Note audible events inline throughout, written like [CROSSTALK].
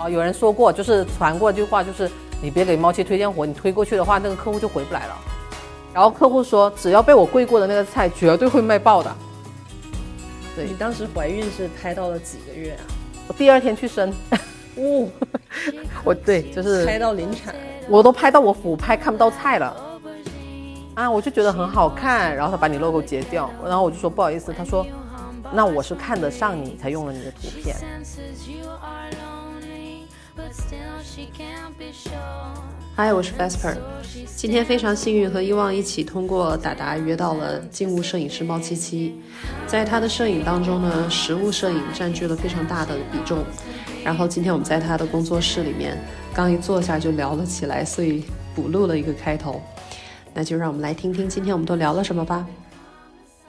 啊，有人说过，就是传过一句话，就是你别给猫七推荐活，你推过去的话，那个客户就回不来了。然后客户说，只要被我跪过的那个菜，绝对会卖爆的。对你当时怀孕是拍到了几个月啊？我第二天去生，哦，[LAUGHS] 我对，就是拍到临产。我都拍到我俯拍看不到菜了。啊，我就觉得很好看，然后他把你 logo 截掉，然后我就说不好意思，他说，那我是看得上你才用了你的图片。嗨，我是 Vesper。今天非常幸运和伊旺一起通过达达约到了静物摄影师猫七七。在他的摄影当中呢，实物摄影占据了非常大的比重。然后今天我们在他的工作室里面，刚一坐下就聊了起来，所以补录了一个开头。那就让我们来听听今天我们都聊了什么吧。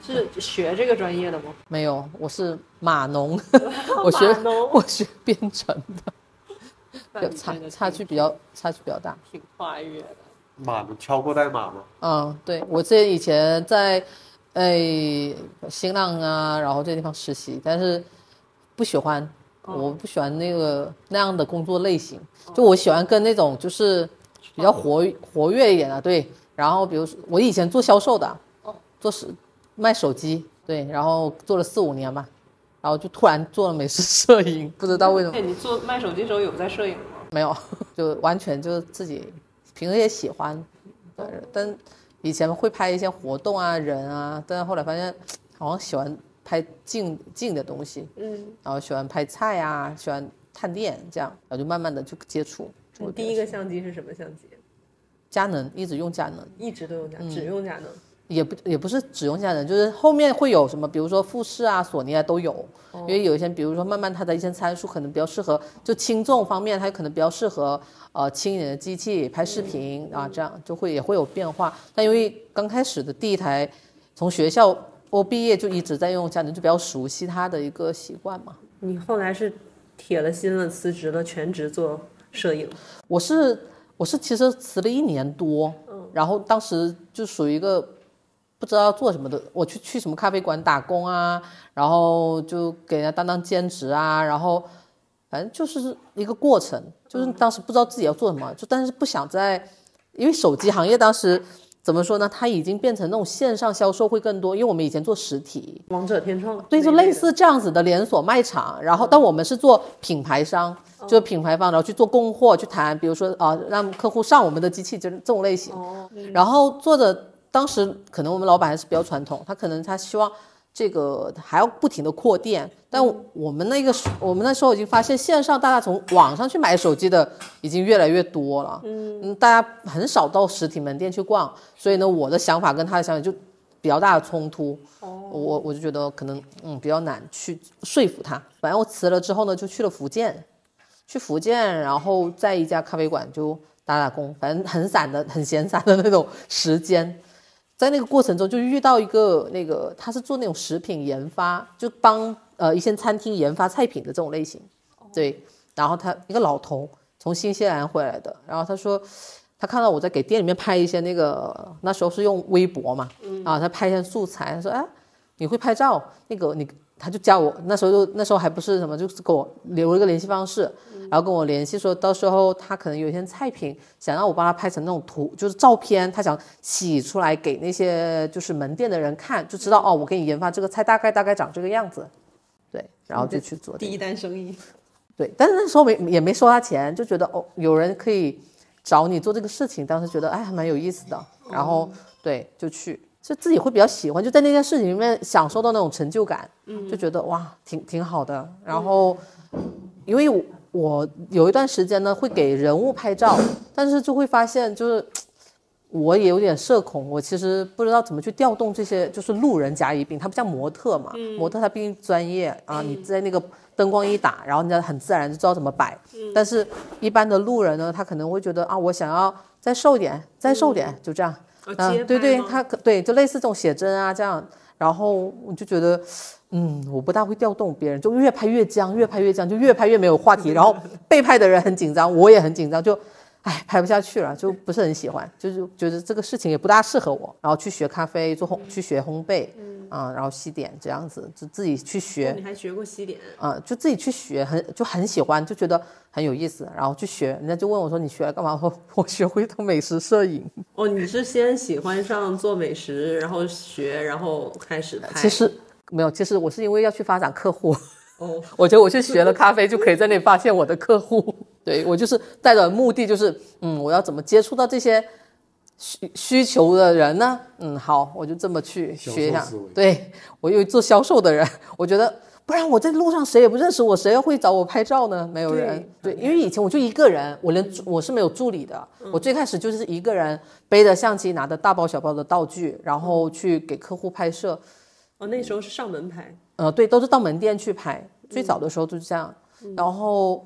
是学这个专业的吗？没有，我是码农，[LAUGHS] [LAUGHS] 我学我学编程的，[LAUGHS] 有差差距比较差距比较大，挺跨越的。码能敲过代码吗？嗯，对我之前以前在，哎新浪啊，然后这地方实习，但是不喜欢，我不喜欢那个那样的工作类型，就我喜欢跟那种就是比较活活跃一点的，对。然后比如说我以前做销售的，做是卖手机，对，然后做了四五年吧，然后就突然做了美食摄影，不知道为什么。哎，你做卖手机时候有在摄影吗？没有，就完全就是自己平时也喜欢，对，但以前会拍一些活动啊、人啊，但是后来发现好像喜欢拍静静的东西，嗯，然后喜欢拍菜啊，喜欢探店这样，然后就慢慢的就接触。你第一个相机是什么相机？佳能一直用佳能，一直都用佳，只用佳能。也不也不是只用佳能，就是后面会有什么，比如说富士啊、索尼啊都有，因为有一些，比如说慢慢它的一些参数可能比较适合，就轻重方面它可能比较适合呃轻一点的机器拍视频啊，这样就会也会有变化。但因为刚开始的第一台，从学校我毕业就一直在用佳能，就比较熟悉它的一个习惯嘛。你后来是铁了心了，辞职了，全职做摄影。我是。我是其实辞了一年多，然后当时就属于一个不知道要做什么的，我去去什么咖啡馆打工啊，然后就给人家当当兼职啊，然后反正就是一个过程，就是当时不知道自己要做什么，就但是不想在，因为手机行业当时怎么说呢，它已经变成那种线上销售会更多，因为我们以前做实体，王者天创，对，就类似这样子的连锁卖场，然后但我们是做品牌商。就是品牌方，然后去做供货，去谈，比如说啊，让客户上我们的机器，就是这种类型。然后做的当时可能我们老板还是比较传统，他可能他希望这个还要不停的扩店。但我们那个我们那时候已经发现线上大家从网上去买手机的已经越来越多了，嗯，大家很少到实体门店去逛。所以呢，我的想法跟他的想法就比较大的冲突。我我就觉得可能嗯比较难去说服他。反正我辞了之后呢，就去了福建。去福建，然后在一家咖啡馆就打打工，反正很散的、很闲散的那种时间。在那个过程中，就遇到一个那个，他是做那种食品研发，就帮呃一些餐厅研发菜品的这种类型。对，然后他一个老头从新西兰回来的，然后他说他看到我在给店里面拍一些那个，那时候是用微博嘛，啊，他拍一些素材，他说哎，你会拍照？那个你。他就加我，那时候就那时候还不是什么，就是给我留了一个联系方式，然后跟我联系说，到时候他可能有一些菜品想让我帮他拍成那种图，就是照片，他想洗出来给那些就是门店的人看，就知道哦，我给你研发这个菜大概大概长这个样子，对，然后就去做第一单生意，[LAUGHS] 对，但是那时候没也没收他钱，就觉得哦，有人可以找你做这个事情，当时觉得哎还蛮有意思的，然后对就去。就自己会比较喜欢，就在那件事情里面享受到那种成就感，就觉得哇，挺挺好的。然后，因为我有一段时间呢会给人物拍照，但是就会发现，就是我也有点社恐，我其实不知道怎么去调动这些，就是路人甲乙丙，他不像模特嘛，模特他毕竟专业啊，你在那个灯光一打，然后人家很自然就知道怎么摆。但是一般的路人呢，他可能会觉得啊，我想要再瘦点，再瘦点，就这样。嗯，对对，他对，就类似这种写真啊这样，然后我就觉得，嗯，我不大会调动别人，就越拍越僵，越拍越僵，就越拍越没有话题，然后被拍的人很紧张，我也很紧张，就，哎，拍不下去了，就不是很喜欢，就是觉得这个事情也不大适合我，然后去学咖啡，做烘，去学烘焙，啊，然后西点这样子，就自己去哦学，你还学过西点？啊，就自己去学，很就很喜欢，就觉得很有意思，然后去学。人家就问我说：“你学来干嘛？” [LAUGHS] 我说：“我学会做美食摄影。哦，你是先喜欢上做美食，然后学，然后开始拍。其实没有，其实我是因为要去发展客户，哦，[LAUGHS] 我觉得我去学了咖啡，就可以在那里发现我的客户。对我就是带着目的，就是嗯，我要怎么接触到这些需需求的人呢？嗯，好，我就这么去学一下。对我又做销售的人，我觉得不然我在路上谁也不认识我，谁会找我拍照呢？没有人。对，因为以前我就一个人，我连我是没有助理的。我最开始就是一个人背着相机，拿着大包小包的道具，然后去给客户拍摄。哦，那时候是上门拍。呃，对，都是到门店去拍。最早的时候就是这样，然后，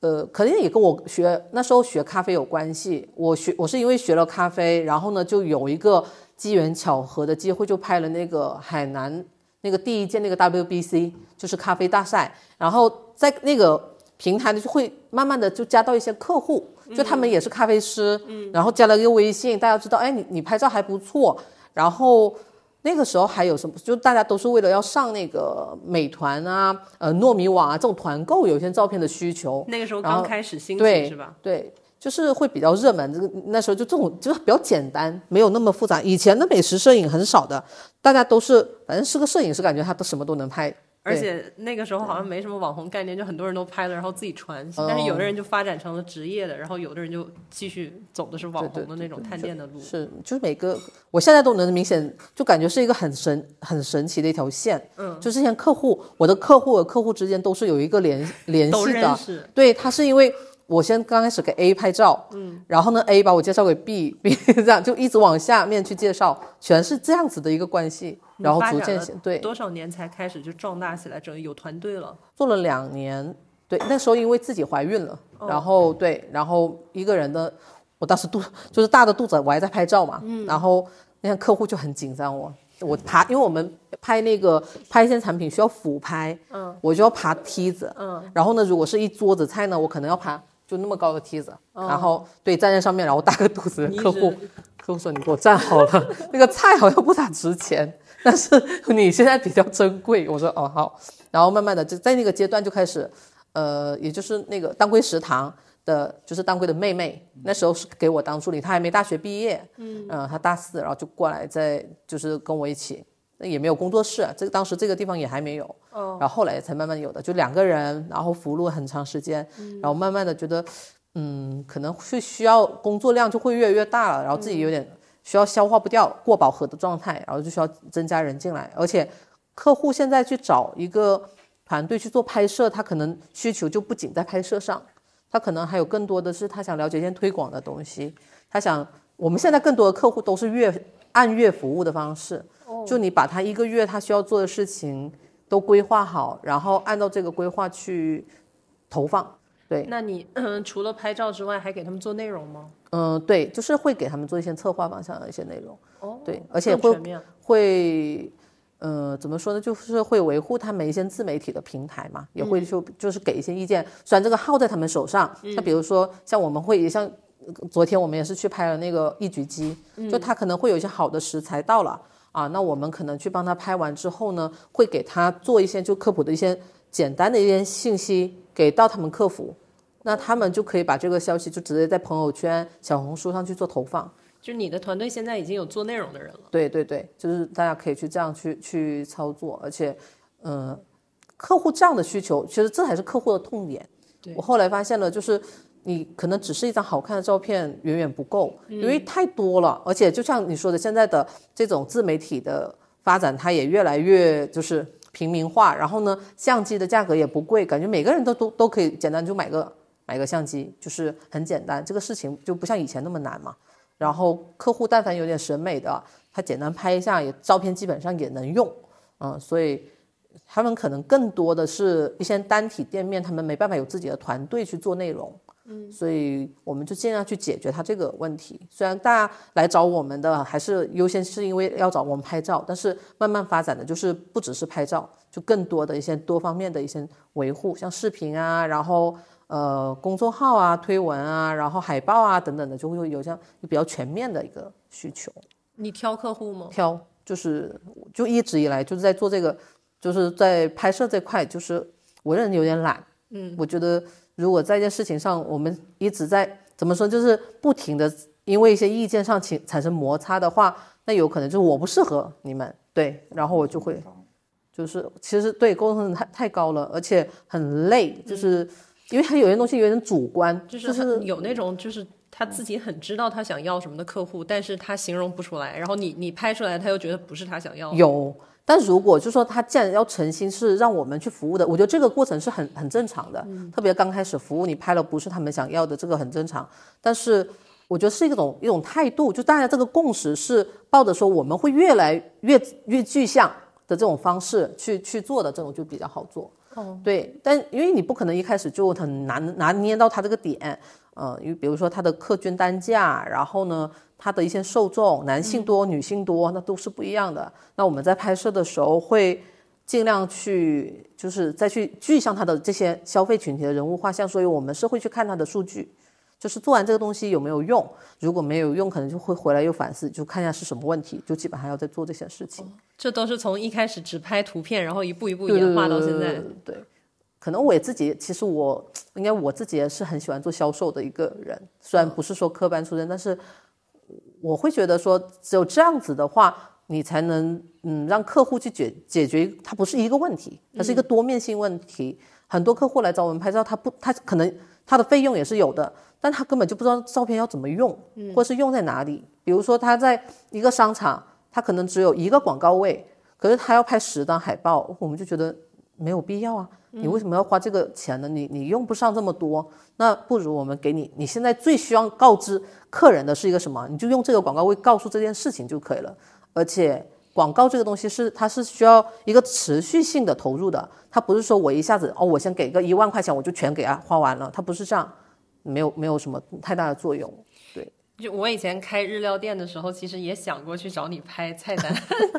呃，肯定也跟我学那时候学咖啡有关系。我学我是因为学了咖啡，然后呢就有一个机缘巧合的机会，就拍了那个海南那个第一届那个 WBC，就是咖啡大赛。然后在那个平台呢，就会慢慢的就加到一些客户，就他们也是咖啡师，然后加了一个微信，大家知道，哎，你你拍照还不错，然后。那个时候还有什么？就大家都是为了要上那个美团啊、呃糯米网啊这种团购，有一些照片的需求。那个时候刚开始兴起是吧？对，就是会比较热门。这个那时候就这种就是比较简单，没有那么复杂。以前的美食摄影很少的，大家都是反正是个摄影师，感觉他都什么都能拍。而且那个时候好像没什么网红概念，就很多人都拍了，然后自己传。哦但是有的人就发展成了职业的，然后有的人就继续走的是网红的那种探店的路。是，就是每个我现在都能明显就感觉是一个很神很神奇的一条线。嗯，就之前客户，我的客户和客户之间都是有一个联联系的。对，他是因为我先刚开始给 A 拍照，嗯，然后呢 A 把我介绍给 B，B 这样就一直往下面去介绍，全是这样子的一个关系，然后逐渐对。多少年才开始就壮大起来，整个有团队了。做了两年，对，那时候因为自己怀孕了，哦。然后对，然后一个人的，我当时肚就是大的肚子，我还在拍照嘛，嗯。然后那些客户就很紧张我。我爬，因为我们拍那个拍一些产品需要俯拍，嗯，我就要爬梯子，嗯，然后呢，如果是一桌子菜呢，我可能要爬就那么高的梯子，然后对站在上面，然后大个肚子，客户客户说你给我站好了，[LAUGHS] 那个菜好像不咋值钱，但是你现在比较珍贵，我说哦好，然后慢慢的就在那个阶段就开始，呃，也就是那个当归食堂的，就是当归的妹妹，那时候是给我当助理，她还没大学毕业，嗯，呃，她大四，然后就过来在就是跟我一起，那也没有工作室，这个当时这个地方也还没有，哦，然后后来才慢慢有的，就两个人，然后服务了很长时间，然后慢慢的觉得，嗯，可能是需要工作量就会越来越大了，然后自己有点需要消化不掉过饱和的状态，然后就需要增加人进来，而且客户现在去找一个团队去做拍摄，他可能需求就不仅在拍摄上，他可能还有更多的是他想了解一些推广的东西，他想我们现在更多的客户都是月按月服务的方式，就你把他一个月他需要做的事情都规划好，然后按照这个规划去投放。对，那你嗯，除了拍照之外，还给他们做内容吗？嗯，对，就是会给他们做一些策划方向的一些内容。哦，对，而且会会，呃，怎么说呢？就是会维护他们一些自媒体的平台嘛，也会就就是给一些意见。虽然这个号在他们手上，像比如说像我们会像呃昨天我们也是去拍了那个一局鸡，就他可能会有一些好的食材到了啊，那我们可能去帮他拍完之后呢，会给他做一些就科普的一些简单的一些信息给到他们客服。那他们就可以把这个消息就直接在朋友圈、小红书上去做投放。就你的团队现在已经有做内容的人了。对对对，就是大家可以去这样去去操作，而且，嗯、客户这样的需求，其实这才是客户的痛点。我后来发现了，就是你可能只是一张好看的照片远远不够，因为太多了，而且就像你说的，现在的这种自媒体的发展，它也越来越就是平民化，然后呢，相机的价格也不贵，感觉每个人都都都可以简单就买个买个相机，就是很简单，这个事情就不像以前那么难嘛。然后客户但凡有点审美的，他简单拍一下，也照片基本上也能用，嗯，所以他们可能更多的是一些单体店面，他们没办法有自己的团队去做内容，嗯，所以我们就尽量去解决他这个问题。虽然大家来找我们的还是优先是因为要找我们拍照，但是慢慢发展的就是不只是拍照，就更多的一些多方面的一些维护，像视频啊，然后。呃，公众号啊、推文啊，然后海报啊等等的，就会有这样比较全面的一个需求。你挑客户吗？挑就是就一直以来就是在做这个，就是在拍摄这块，就是我这人有点懒，嗯，我觉得如果在一件事情上我们一直在怎么说，就是不停的因为一些意见上起产生摩擦的话，那有可能就是我不适合你们，对，然后我就会。就是其实对沟通太太高了，而且很累，就是因为他有些东西有点主观，就是很有那种就是他自己很知道他想要什么的客户，但是他形容不出来，然后你你拍出来他又觉得不是他想要的。有，但如果就说他既然要诚心是让我们去服务的，我觉得这个过程是很很正常的，特别刚开始服务你拍了不是他们想要的，这个很正常。但是我觉得是一种一种态度，就大家这个共识是抱着说我们会越来越越具象。的这种方式去去做的这种就比较好做，哦，对，但因为你不可能一开始就很难拿捏到他这个点，呃，因为比如说他的客均单价，然后呢，它的一些受众，男性多女性多，那都是不一样的。那我们在拍摄的时候会尽量去，就是再去具象它的这些消费群体的人物画像，所以我们是会去看它的数据。就是做完这个东西有没有用？如果没有用，可能就会回来又反思，就看一下是什么问题，就基本上要在做这些事情。这都是从一开始只拍图片，然后一步一步演化到现在。对，可能我也自己，其实我应该我自己也是很喜欢做销售的一个人，虽然不是说科班出身，但是我会觉得说，只有这样子的话，你才能嗯让客户去解解决，它不是一个问题，它是一个多面性问题。很多客户来找我们拍照，他不，他可能他的费用也是有的。但他根本就不知道照片要怎么用，或是用在哪里。比如说他在一个商场，他可能只有一个广告位，可是他要拍十张海报，我们就觉得没有必要啊。你为什么要花这个钱呢？你你用不上这么多，那不如我们给你，你现在最需要告知客人的是一个什么？你就用这个广告位告诉这件事情就可以了。而且广告这个东西是它是需要一个持续性的投入的，它不是说我一下子哦，我先给个一万块钱我就全给啊花完了，它不是这样。没有没有什么太大的作用，对。就我以前开日料店的时候，其实也想过去找你拍菜单，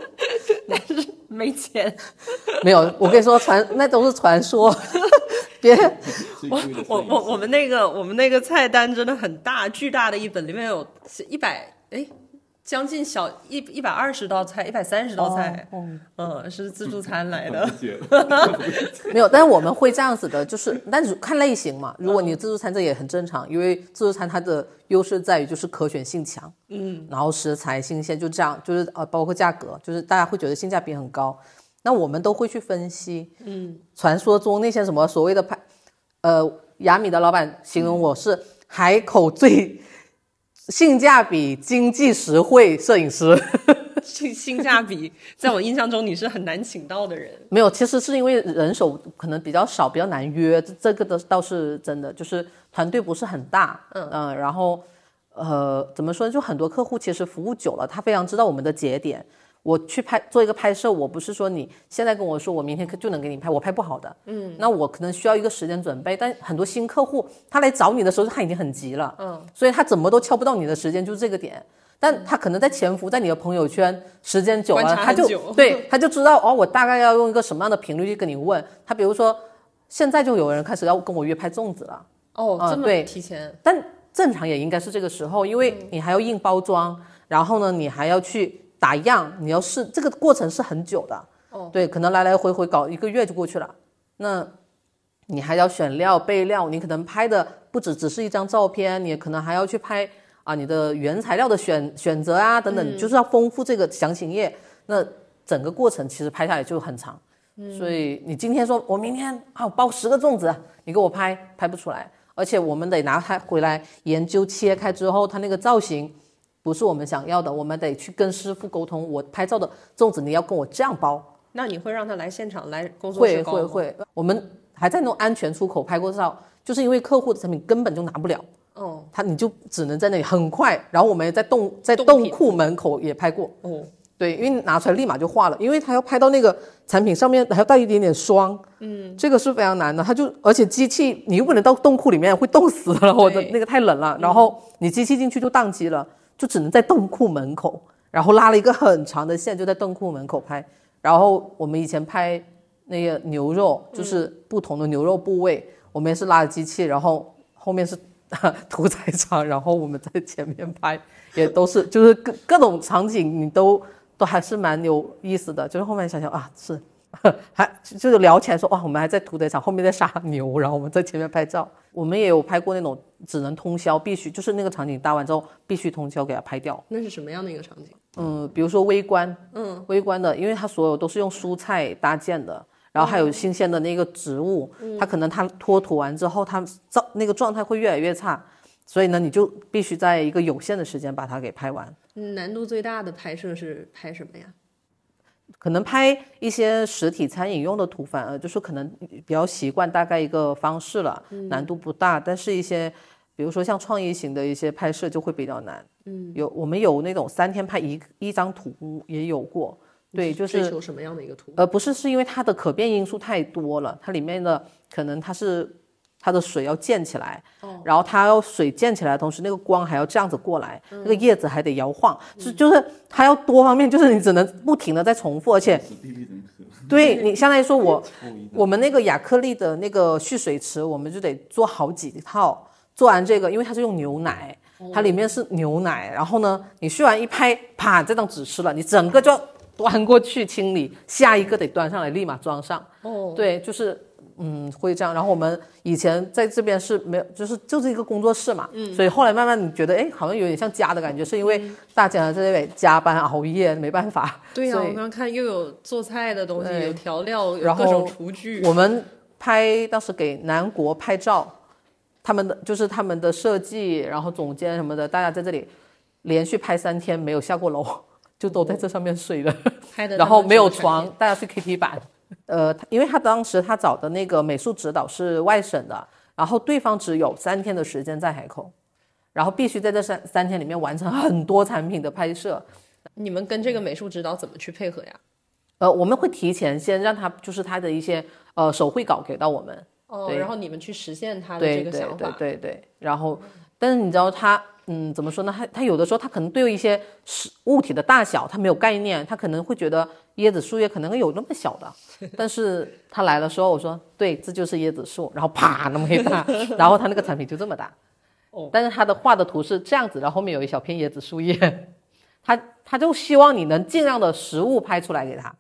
[LAUGHS] 但是没钱。[LAUGHS] 没有，我跟你说传那都是传说，[LAUGHS] 别。我我我我们那个我们那个菜单真的很大，巨大的一本，里面有一百哎。将近小一一百二十道菜，一百三十道菜，嗯，是自助餐来的。[LAUGHS] 没有，但是我们会这样子的，就是，[LAUGHS] 但是看类型嘛。如果你自助餐，这也很正常，因为自助餐它的优势在于就是可选性强，嗯，然后食材新鲜，就这样，就是呃，包括价格，就是大家会觉得性价比很高。那我们都会去分析，嗯，传说中那些什么所谓的派，呃，雅米的老板形容我是海口最。性价比、经济实惠摄影师，[LAUGHS] 性性价比，在我印象中你是很难请到的人。[LAUGHS] 没有，其实是因为人手可能比较少，比较难约，这个的倒是真的，就是团队不是很大。嗯嗯，然后呃，怎么说呢？就很多客户其实服务久了，他非常知道我们的节点。我去拍做一个拍摄，我不是说你现在跟我说我明天就能给你拍，我拍不好的。嗯，那我可能需要一个时间准备。但很多新客户他来找你的时候，他已经很急了。嗯，所以他怎么都敲不到你的时间，就是这个点。但他可能在潜伏在你的朋友圈时间久了，他就对他就知道哦，我大概要用一个什么样的频率去跟你问他。比如说现在就有人开始要跟我约拍粽子了。哦，这么提前？但正常也应该是这个时候，因为你还要硬包装，然后呢，你还要去。打样，你要试这个过程是很久的，哦，对，可能来来回回搞一个月就过去了。那你还要选料备料，你可能拍的不止只是一张照片，你可能还要去拍啊你的原材料的选选择啊等等，就是要丰富这个详情页。那整个过程其实拍下来就很长，所以你今天说我明天啊包十个粽子，你给我拍拍不出来，而且我们得拿它回来研究切开之后它那个造型。不是我们想要的，我们得去跟师傅沟通。我拍照的粽子你要跟我这样包，那你会让他来现场来工作室会会会，我们还在那种安全出口拍过照，就是因为客户的产品根本就拿不了。哦，他你就只能在那里很快，然后我们也在冻在冻库门口也拍过。哦，对，因为拿出来立马就化了，因为他要拍到那个产品上面还要带一点点霜。嗯，这个是非常难的。他就而且机器你又不能到冻库里面会冻死了，我的那个太冷了。然后你机器进去就宕机了。就只能在冻库门口，然后拉了一个很长的线，就在冻库门口拍。然后我们以前拍那个牛肉，就是不同的牛肉部位，我们也是拉着机器，然后后面是 [LAUGHS] 屠宰场，然后我们在前面拍，也都是就是各各种场景，你都都还是蛮有意思的。就是后面想想啊，是 [LAUGHS] 还就是聊起来说哇，我们还在屠宰场后面在杀牛，然后我们在前面拍照。我们也有拍过那种只能通宵，必须就是那个场景搭完之后必须通宵给它拍掉。那是什么样的一个场景？嗯，比如说微观，嗯，微观的，因为它所有都是用蔬菜搭建的，然后还有新鲜的那个植物，它可能它脱土完之后，它造那个状态会越来越差，所以呢，你就必须在一个有限的时间把它给拍完。难度最大的拍摄是拍什么呀？可能拍一些实体餐饮用的图，反而就是可能比较习惯大概一个方式了，难度不大。但是一些，比如说像创意型的一些拍摄就会比较难。嗯，有我们有那种三天拍一一张图也有过。对，就是追求什么样的一个图？呃，不是，是因为它的可变因素太多了，它里面的可能它是它的水要溅起来，然后它要水溅起来的同时，那个光还要这样子过来，那个叶子还得摇晃，是就是它要多方面，就是你只能不停的在重复，而且对你 [LAUGHS] 相当于说我我们那个亚克力的那个蓄水池，我们就得做好几套，做完这个，因为它是用牛奶，它里面是牛奶，然后呢，你蓄完一拍，啪，这张纸湿了，你整个就要端过去清理，下一个得端上来，立马装上。哦，对，就是嗯会这样。然后我们以前在这边是没有，就是就是一个工作室嘛，嗯，所以后来慢慢你觉得哎，好像有点像家的感觉，是因为大家在这里加班熬夜，没办法。对呀、我刚刚看又有做菜的东西，有调料，有然各种后厨具。我们拍当时给南国拍照，他们的就是他们的设计，然后总监什么的，大家在这里连续拍三天没有下过楼，就都在这上面睡了。拍的，然后没有床，，大家睡 KT 板。呃，他因为他当时他找的那个美术指导是外省的，然后对方只有三天的时间在海口，然后必须在这三三天里面完成很多产品的拍摄。你们跟这个美术指导怎么去配合呀？呃，我们会提前先让他就是他的一些呃手绘稿给到我们，哦，对然后你们去实现他的对对这个想法。对对对，然后但是你知道他。嗯，怎么说呢？他他有的时候他可能对于一些实物体的大小他没有概念，他可能会觉得椰子树叶可能有那么小的，[LAUGHS] 但是他来的时候我说对，这就是椰子树，然后啪那么一大，[LAUGHS] 然后他那个产品就这么大，哦，但是他的画的图是这样子，然后后面有一小片椰子树叶，他他就希望你能尽量的实物拍出来给他，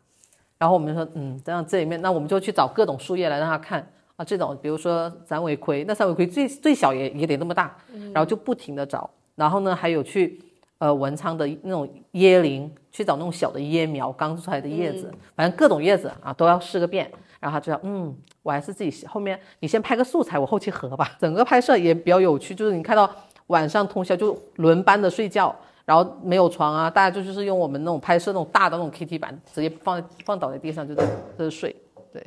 然后我们说嗯，这样这里面那我们就去找各种树叶来让他看。啊，这种比如说三尾葵，那三尾葵最最小也也得那么大，然后就不停的找，然后呢还有去呃文昌的那种椰林，去找那种小的椰苗刚出来的叶子，反正各种叶子啊都要试个遍，然后他就要嗯，我还是自己后面你先拍个素材，我后期合吧。整个拍摄也比较有趣，就是你看到晚上通宵就轮班的睡觉，然后没有床啊，大家就就是用我们那种拍摄那种大的那种 KT 板，直接放放倒在地上就在在这睡，对。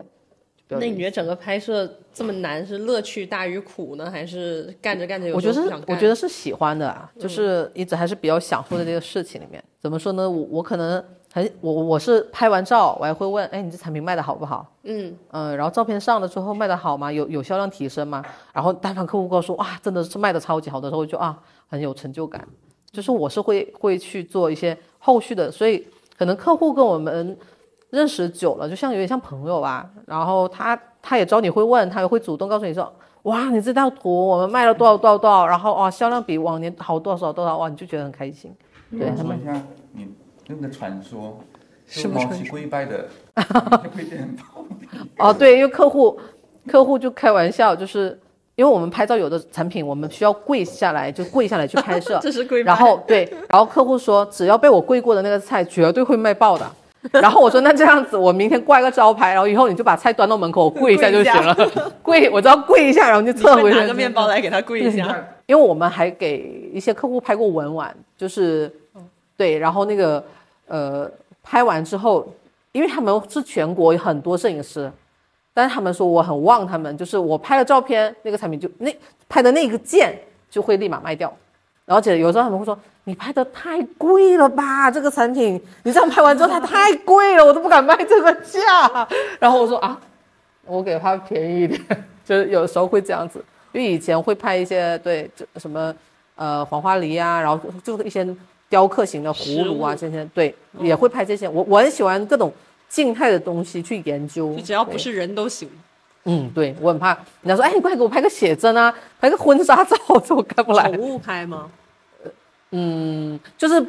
那你觉得整个拍摄这么难，是乐趣大于苦呢，还是干着干着有我觉得是？我觉得是喜欢的啊，就是一直还是比较享受在这个事情里面。怎么说呢？我我可能很我我是拍完照，我还会问，哎，你这产品卖的好不好？嗯嗯，然后照片上了之后卖的好吗？有有销量提升吗？然后单方客户跟我说，哇，真的是卖的超级好的时候，我就啊很有成就感。就是我是会会去做一些后续的，所以可能客户跟我们认识久了，就像有点像朋友吧。然后他他也知道你会问，他也会主动告诉你说，哇，你这套图我们卖了多少多少多少，然后哇销量比往年好多少多少，哇你就觉得很开心。对他们。我说一下你那个传说，什么传就毛奇跪拜的跪电报，哦，对，因为客户客户就开玩笑，就是因为我们拍照有的产品我们需要跪下来，就跪下来去拍摄，[LAUGHS] 这是跪拜。然后对，然后客户说只要被我跪过的那个菜绝对会卖爆的。[LAUGHS] 然后我说那这样子，我明天挂一个招牌，然后以后你就把菜端到门口，我 [LAUGHS] 跪一下就行了。跪，[LAUGHS] 我只要跪一下，然后就撤回去。拿个面包来给他跪一下。因为我们还给一些客户拍过文玩，就是对，然后那个呃拍完之后，因为他们是全国有很多摄影师，但是他们说我很旺他们，就是我拍了照片，那个产品就那拍的那个件就会立马卖掉，而且有时候他们会说你拍的太贵了吧，这个产品你这样拍完之后它太贵了，我都不敢卖这个价，然后我说啊，我给他便宜一点，就是有时候会这样子。因为以前会拍一些对这什么呃黄花梨啊，然后就是一些雕刻型的葫芦啊，这些对也会拍这些。我我很喜欢各种静态的东西去研究，就只要不是人都行。嗯，对我很怕人家说，哎，你快给我拍个写真啊，拍个婚纱照，这我干不来宠。物拍吗？嗯，就是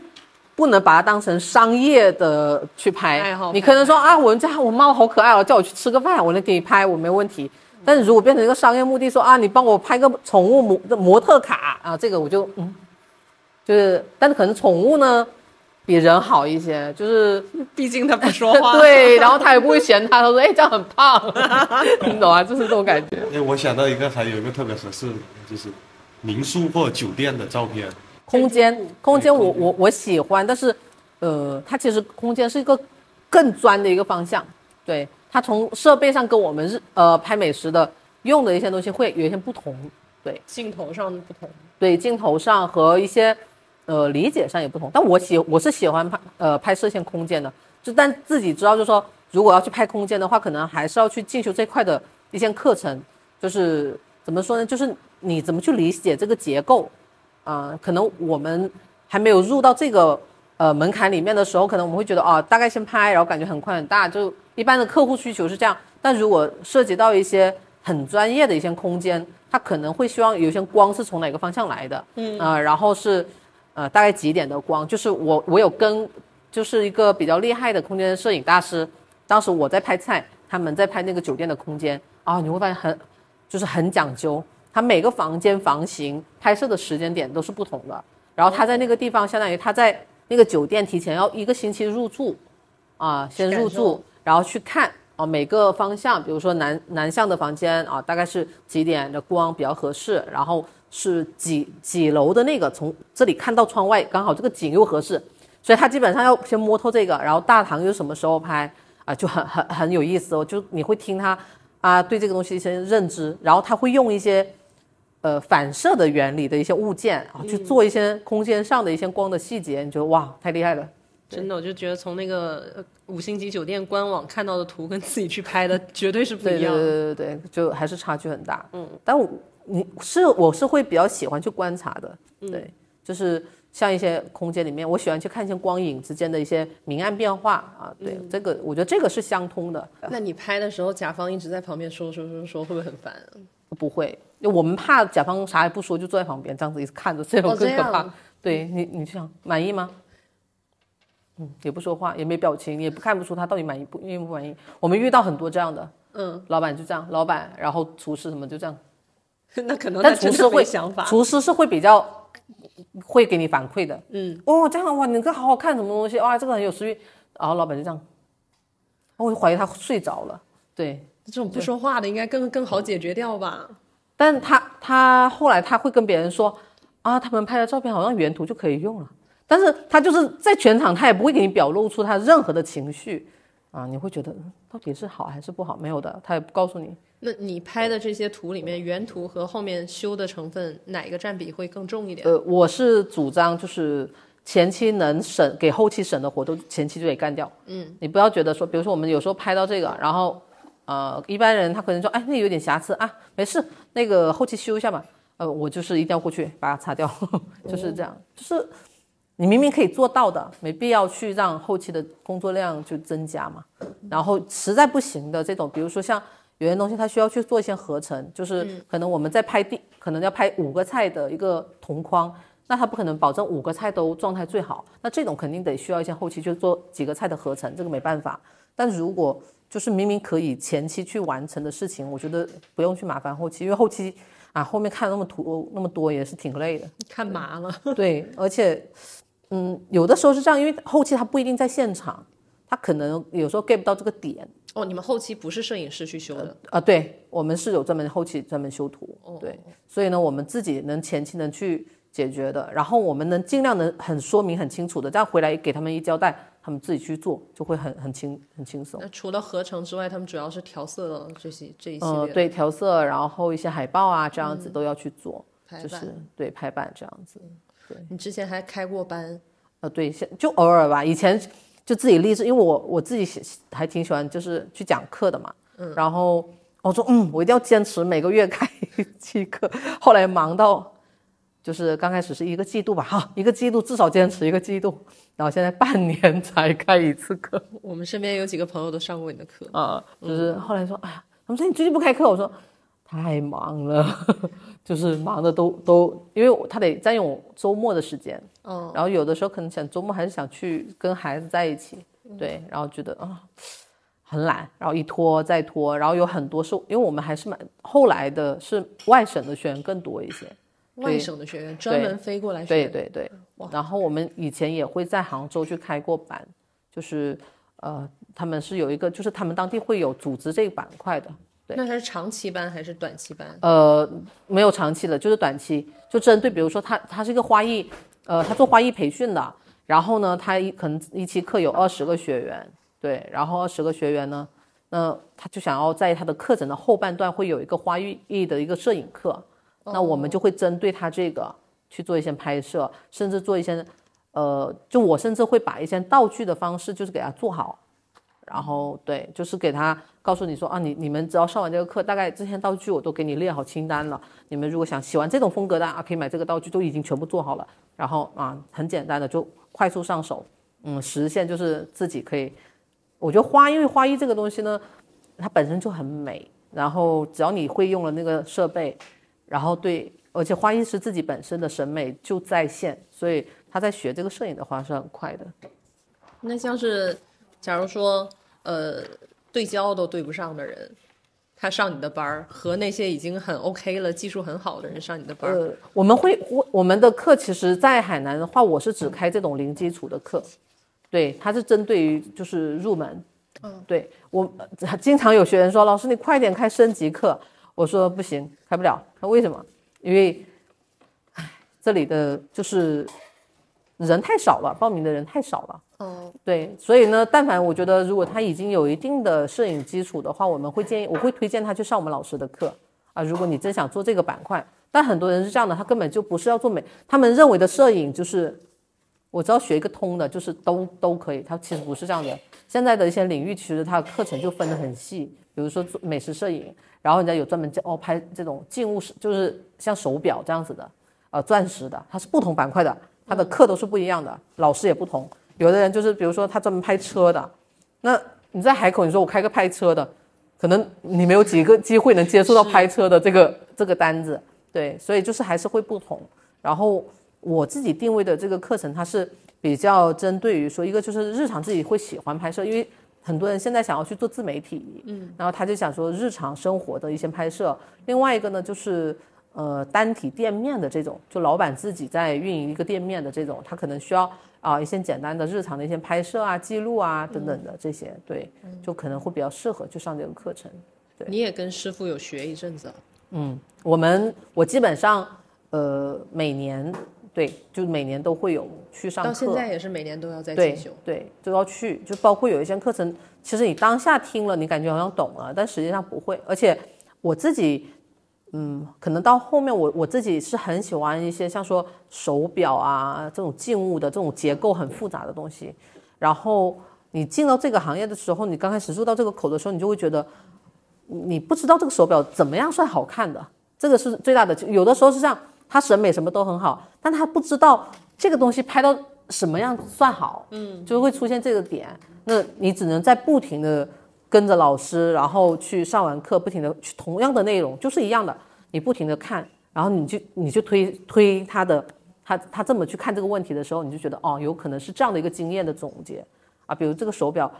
不能把它当成商业的去拍。爱好你可能说啊，我们家我猫好可爱哦，叫我去吃个饭，我能给你拍，我没问题。但是如果变成一个商业目的，说啊，你帮我拍个宠物模模特卡啊，这个我就嗯，就是，但是可能宠物呢比人好一些，就是 [LAUGHS] 毕竟他不说话。[LAUGHS] 对，然后他也不会嫌他，他说哎这样很胖，[LAUGHS] 你懂啊？就是这种感觉。哎，我想到一个，还有一个特别合适的，就是民宿或者酒店的照片。空间，空间我我我喜欢，但是，呃，它其实空间是一个更专的一个方向，对，它从设备上跟我们日呃拍美食的用的一些东西会有一些不同，对镜头上的不同。对，镜头上和一些呃理解上也不同，但我喜我是喜欢拍呃拍摄一些空间的，就但自己知道就是说，如果要去拍空间的话，可能还是要去进修这块的一些课程，就是怎么说呢，就是你怎么去理解这个结构。啊、可能我们还没有入到这个呃门槛里面的时候，可能我们会觉得哦，大概先拍，然后感觉很宽很大，就一般的客户需求是这样。但如果涉及到一些很专业的一些空间，它可能会希望有一些光是从哪个方向来的，嗯。啊、然后是呃大概几点的光，就是我我有跟就是一个比较厉害的空间摄影大师，当时我在拍菜，他们在拍那个酒店的空间啊、你会发现很就是很讲究。他每个房间房型拍摄的时间点都是不同的，然后他在那个地方，相当于他在那个酒店提前要一个星期入住，啊，先入住，然后去看啊每个方向，比如说南南向的房间啊，大概是几点的光比较合适，然后是几几楼的那个，从这里看到窗外刚好这个景又合适，所以他基本上要先摸透这个，然后大堂又什么时候拍啊，就很很很有意思哦，就你会听他啊对这个东西一些认知，然后他会用一些。呃，反射的原理的一些物件啊，去做一些空间上的一些光的细节，你觉得哇，太厉害了。真的，我就觉得从那个呃五星级酒店官网看到的图跟自己去拍的绝对是不对对一样的。对对对，就还是差距很大。嗯，但我你是我是会比较喜欢去观察的，对，就是像一些空间里面，我喜欢去看一些光影之间的一些明暗变化啊。对，这个我觉得这个是相通的。那你拍的时候，甲方一直在旁边说说说说，会不会很烦？不会，我们怕甲方啥也不说，就坐在旁边这样子一直看着，这种更可怕。样对你，你想满意吗？嗯，也不说话，也没表情，也不看不出他到底满意不愿意不满意。我们遇到很多这样的，嗯，老板就这样，老板，然后厨师什么就这样，[LAUGHS] 那可能但厨师会想法。厨师是会比较会给你反馈的。嗯，哦，这样哇，你这个好好看，什么东西哇，这个很有食欲。然后老板就这样，我就怀疑他睡着了。对，这种不说话的应该更更好解决掉吧？但他他后来他会跟别人说啊，他们拍的照片好像原图就可以用了，但是他就是在全场他也不会给你表露出他任何的情绪啊，你会觉得嗯到底是好还是不好？没有的，他也不告诉你。那你拍的这些图里面，原图和后面修的成分哪个占比会更重一点？呃，我是主张就是前期能省给后期省的活都前期就得干掉。嗯，你不要觉得说，比如说我们有时候拍到这个，然后呃一般人他可能说，哎，那有点瑕疵啊，没事，那个后期修一下吧。呃，我就是一定要过去把它擦掉，[LAUGHS] 就是这样，就是你明明可以做到的，没必要去让后期的工作量就增加嘛。然后实在不行的这种，比如说像有些东西它需要去做一些合成，就是可能我们在拍地，可能要拍五个菜的一个同框，那它不可能保证五个菜都状态最好，那这种肯定得需要一些后期去做几个菜的合成，这个没办法。但如果就是明明可以前期去完成的事情，我觉得不用去麻烦后期，因为后期啊后面看那么图那么多也是挺累的。看麻了。对，而且，嗯，有的时候是这样，因为后期他不一定在现场，他可能有时候 get 不到这个点哦，你们后期不是摄影师去修的，啊。对我们是有专门后期专门修图，对，所以呢，我们自己能前期能去解决的，然后我们能尽量能很说明很清楚的，这样回来给他们一交代，他们自己去做就会很很轻很轻松。那除了合成之外，他们主要是调色的这些这一系呃，列的对，调色，然后一些海报啊，这样子都要去做，就。是对排版这样子。你之前还开过班，呃，对，现就偶尔吧。以前就自己励志，因为我我自己喜还挺喜欢，就是去讲课的嘛。嗯。然后我说，嗯，我一定要坚持每个月开一期课。[LAUGHS] 后来忙到，就是刚开始是一个季度吧，哈，一个季度至少坚持一个季度，然后现在半年才开一次课。我们身边有几个朋友都上过你的课。啊、就是后来说，哎呀，他们说你最近不开课，我说，太忙了，[LAUGHS] 就是忙的都都，因为他得占用周末的时间，嗯，然后有的时候可能想周末还是想去跟孩子在一起，对，然后觉得啊、很懒，然后一拖再拖，然后有很多是因为我们还是蛮后来的是外省的学员更多一些，外省的学员专门飞过来学，对对对，然后我们以前也会在杭州去开过班，就是呃他们是有一个就是他们当地会有组织这个板块的，对那他是长期班还是短期班？呃，没有长期的，就是短期，就针对比如说他他是一个花艺，呃，他做花艺培训的，然后呢，他一可能一期课有二十个学员，对，然后二十个学员呢，那他就想要在他的课程的后半段会有一个花艺的一个摄影课，那我们就会针对他这个去做一些拍摄，甚至做一些，呃，就我甚至会把一些道具的方式就是给他做好。然后对，就是给他告诉你说啊，你你们只要上完这个课，大概这些道具我都给你列好清单了。你们如果想喜欢这种风格的啊，可以买这个道具，都已经全部做好了。然后啊，很简单的就快速上手，嗯，实现就是自己可以。我觉得花，因为花艺这个东西呢，它本身就很美，然后只要你会用了那个设备，然后对，而且花艺师自己本身的审美就在线，所以他在学这个摄影的话是很快的。那像是假如说呃对焦都对不上的人，他上你的班儿，和那些已经很 OK 了、技术很好的人上你的班儿，呃，我们会我我们的课其实，在海南的话，我是只开这种零基础的课，对，它是针对于就是入门。嗯，对我呃经常有学员说，老师你快点开升级课，我说不行，开不了。他为什么？因为，唉，这里的就是人太少了，报名的人太少了。哦，对，所以呢，但凡我觉得如果他已经有一定的摄影基础的话，我们会建议，我会推荐他去上我们老师的课啊。如果你真想做这个板块，但很多人是这样的，他根本就不是要做美，他们认为的摄影就是我只要学一个通的，就是都都可以。他其实不是这样的。现在的一些领域，其实它的课程就分得很细，比如说做美食摄影，然后人家有专门教哦拍这种静物，就是像手表这样子的，呃钻石的，它是不同板块的，它的课都是不一样的，老师也不同。有的人就是比如说他专门拍车的，那你在海口，你说我开个拍车的，可能你没有几个机会能接触到拍车的这个这个单子，对，所以就是还是会不同。然后我自己定位的这个课程，它是比较针对于说一个就是日常自己会喜欢拍摄，因为很多人现在想要去做自媒体，嗯，然后他就想说日常生活的一些拍摄。另外一个呢，就是呃单体店面的这种，就老板自己在运营一个店面的这种，他可能需要啊、一些简单的日常的一些拍摄啊、记录啊等等的这些，对，就可能会比较适合去上这个课程。对你也跟师傅有学一阵子啊，嗯，我们我基本上呃每年对，就每年都会有去上课。到现在也是每年都要在进修。对，都要去，就包括有一些课程，其实你当下听了，你感觉好像懂了，但实际上不会。而且我自己，嗯，可能到后面我我自己是很喜欢一些像说手表啊这种静物的这种结构很复杂的东西。然后你进到这个行业的时候，你刚开始入到这个口的时候，你就会觉得你不知道这个手表怎么样算好看的，这个是最大的。有的时候是这样，他审美什么都很好，但他不知道这个东西拍到什么样算好，嗯，就会出现这个点。那你只能在不停的跟着老师，然后去上完课，不停的去同样的内容就是一样的，你不停的看，然后你就你就推推他的他他这么去看这个问题的时候，你就觉得哦，有可能是这样的一个经验的总结啊，比如这个手表。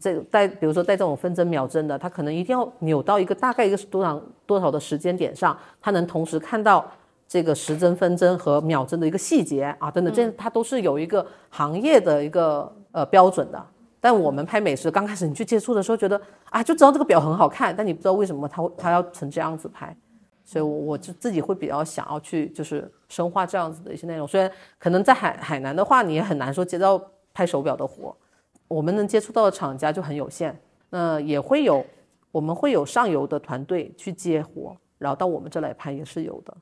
这在比如说在这种分针秒针的，它可能一定要扭到一个大概一个多少多少的时间点上，它能同时看到这个时针、分针和秒针的一个细节啊，等等，这它都是有一个行业的一个呃标准的。但我们拍美食，刚开始你去接触的时候，觉得啊，就知道这个表很好看，但你不知道为什么它它要成这样子拍，所以我我就自己会比较想要去就是深化这样子的一些内容。虽然可能在海海南的话，你也很难说接到拍手表的活。我们能接触到的厂家就很有限，那也会有，我们会有上游的团队去接活，然后到我们这来拍也是有的。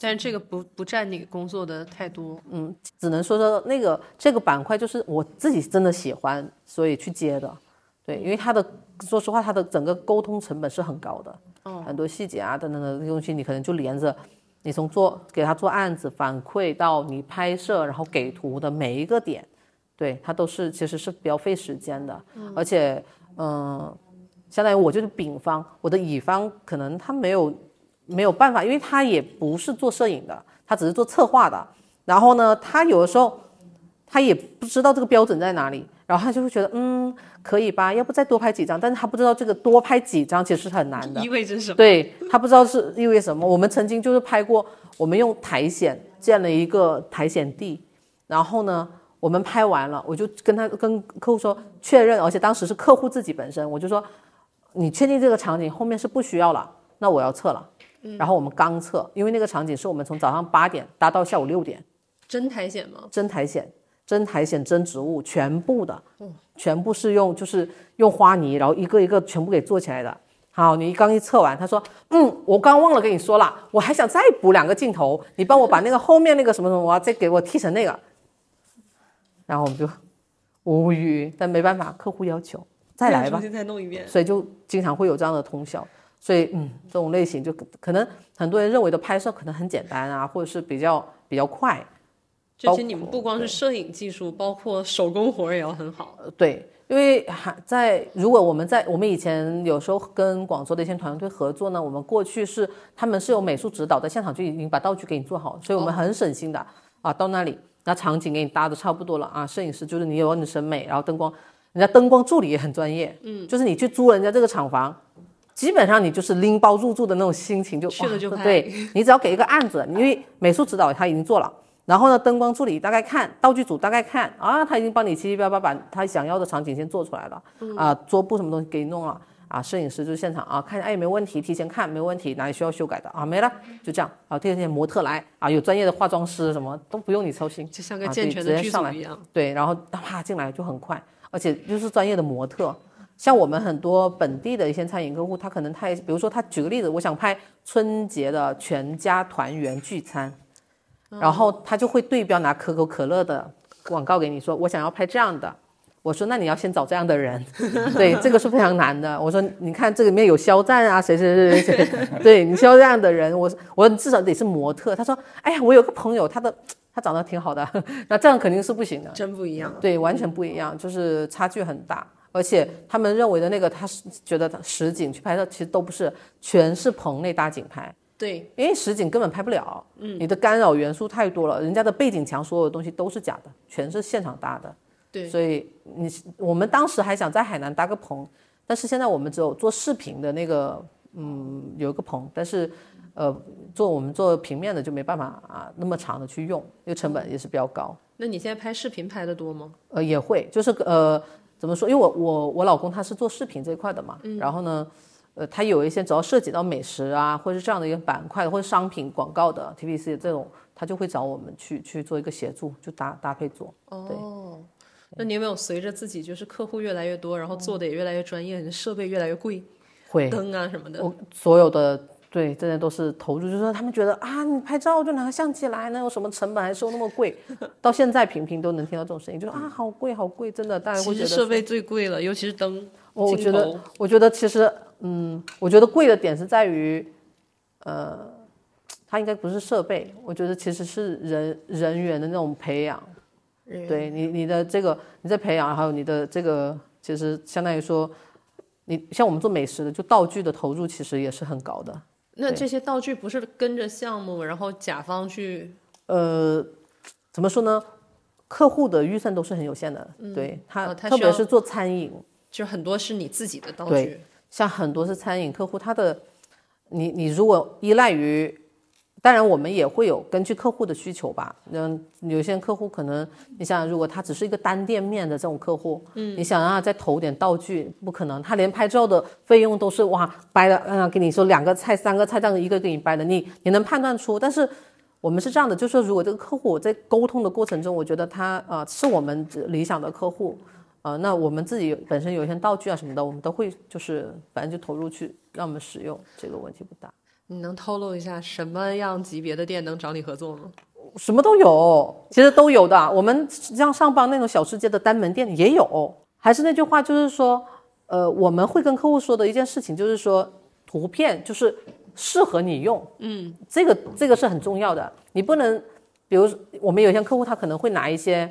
但是这个不不占你工作的太多。嗯，只能说说那个这个板块就是我自己真的喜欢，所以去接的。对，因为它的说实话，它的整个沟通成本是很高的，哦很多细节啊等等的东西，你可能就连着你从做给他做案子反馈到你拍摄，然后给图的每一个点。对，它都是其实是比较费时间的，而且，嗯、相当于我就是丙方，我的乙方可能他没有没有办法，因为他也不是做摄影的，他只是做策划的。然后呢，他有的时候他也不知道这个标准在哪里，然后他就会觉得，嗯，可以吧，要不再多拍几张？但是他不知道这个多拍几张其实是很难的意。味着什么？对他不知道是因为什么。我们曾经就是拍过，我们用苔藓建了一个苔藓地，然后呢，我们拍完了，我就跟他跟客户说确认，而且当时是客户自己本身，我就说你确定这个场景后面是不需要了，那我要撤了。然后我们刚测，因为那个场景是我们从早上八点搭到下午六点，真苔藓吗？真苔藓、真苔藓、真植物，全部的，全部是用就是用花泥，然后一个一个全部给做起来的。好，你刚一测完，他说，嗯，我刚忘了跟你说了，我还想再补两个镜头，你帮我把那个后面那个什么什么，我要再给我剃成那个。然后我们就无语，但没办法，客户要求再来吧 [LAUGHS] 重，新再弄一遍。所以就经常会有这样的通宵。所以，嗯，这种类型就可可能很多人认为的拍摄可能很简单啊，或者是比较比较快，就其实你们不光是摄影技术，包括手工活也要很好。呃对，因为还在如果我们在我们以前有时候跟广州的一些团队合作呢，我们过去是他们是有美术指导在现场就已经把道具给你做好，所以我们很省心的、啊，到那里那场景给你搭的差不多了啊，摄影师就是你有你的审美，然后灯光，人家灯光助理也很专业，嗯，就是你去租人家这个厂房。基本上你就是拎包入住的那种心情就，哇去了就拍对你只要给一个案子，因为美术指导他已经做了，然后呢，灯光助理大概看，道具组大概看啊，他已经帮你七七八八把他想要的场景先做出来了，啊，桌布什么东西给你弄了，啊，摄影师就现场啊，看哎没问题，提前看没问题，哪里需要修改的啊没了，就这样，啊，第二天模特来啊，有专业的化妆师什么都不用你操心，就像个健全的剧组一样。对，然后啪进来就很快，而且就是专业的模特。像我们很多本地的一些餐饮客户，他可能他也，比如说他举个例子，我想拍春节的全家团圆聚餐，然后他就会对标拿可口可乐的广告给你说，我想要拍这样的。我说那你要先找这样的人，[LAUGHS] 对，这个是非常难的。我说你看这里面有肖战啊，谁谁谁谁谁，对你需要这样的人。我我说你至少得是模特。他说，哎呀，我有个朋友，他的他长得挺好的，[LAUGHS] 那这样肯定是不行的。真不一样。对，完全不一样，就是差距很大。而且他们认为的那个，他是觉得实景去拍摄，其实都不是，全是棚内搭景拍，对，因为实景根本拍不了。嗯，你的干扰元素太多了，人家的背景墙所有的东西都是假的，全是现场搭的。对所以你我们当时还想在海南搭个棚，但是现在我们只有做视频的那个，嗯，有一个棚，但是呃，做我们做平面的就没办法啊那么长的去用，因为成本也是比较高。那你现在拍视频拍的多吗？呃，也会，就是呃，怎么说？因为我我我老公他是做视频这一块的嘛，然后呢，呃，他有一些只要涉及到美食啊，或者是这样的一个板块，或者商品广告的 TVC 这种，他就会找我们去去做一个协助，就搭搭配做。哦，那你有没有随着自己就是客户越来越多，然后做的也越来越专业，设备越来越贵，会，灯啊什么的？我所有的对真的都是投入，就是说他们觉得啊，你拍照就拿个相机来，那有什么成本还收那么贵？到现在频频都能听到这种声音，就是啊，好贵好贵，真的，大家会其觉设备最贵了，尤其是灯。我我觉得，我觉得其实，嗯，我觉得贵的点是在于，呃，它应该不是设备，我觉得其实是人人员的那种培养。对你你的这个你在培养，还有你的这个，其实相当于说，你像我们做美食的，就道具的投入其实也是很高的。那这些道具不是跟着项目，然后甲方去呃，怎么说呢？客户的预算都是很有限的，对他，特别是做餐饮，就很多是你自己的道具。像很多是餐饮客户，他的你你如果依赖于，当然我们也会有根据客户的需求吧。嗯，有些客户可能你想，如果他只是一个单店面的这种客户，嗯，你想让他再投点道具，不可能，他连拍照的费用都是哇掰的，嗯，跟你说两个菜、三个菜这样一个给你掰的，你你能判断出，但是。我们是这样的，就是说，如果这个客户在沟通的过程中，我觉得他呃是我们理想的客户，呃，那我们自己本身有一些道具啊什么的，我们都会就是反正就投入去让我们使用，这个问题不大。你能透露一下什么样级别的店能找你合作吗？什么都有，其实都有的。我们像上邦那种小吃街的单门店也有。还是那句话，就是说，呃，我们会跟客户说的一件事情，就是说，图片就是适合你用，嗯，这个这个是很重要的。你不能，比如我们有些客户他可能会拿一些。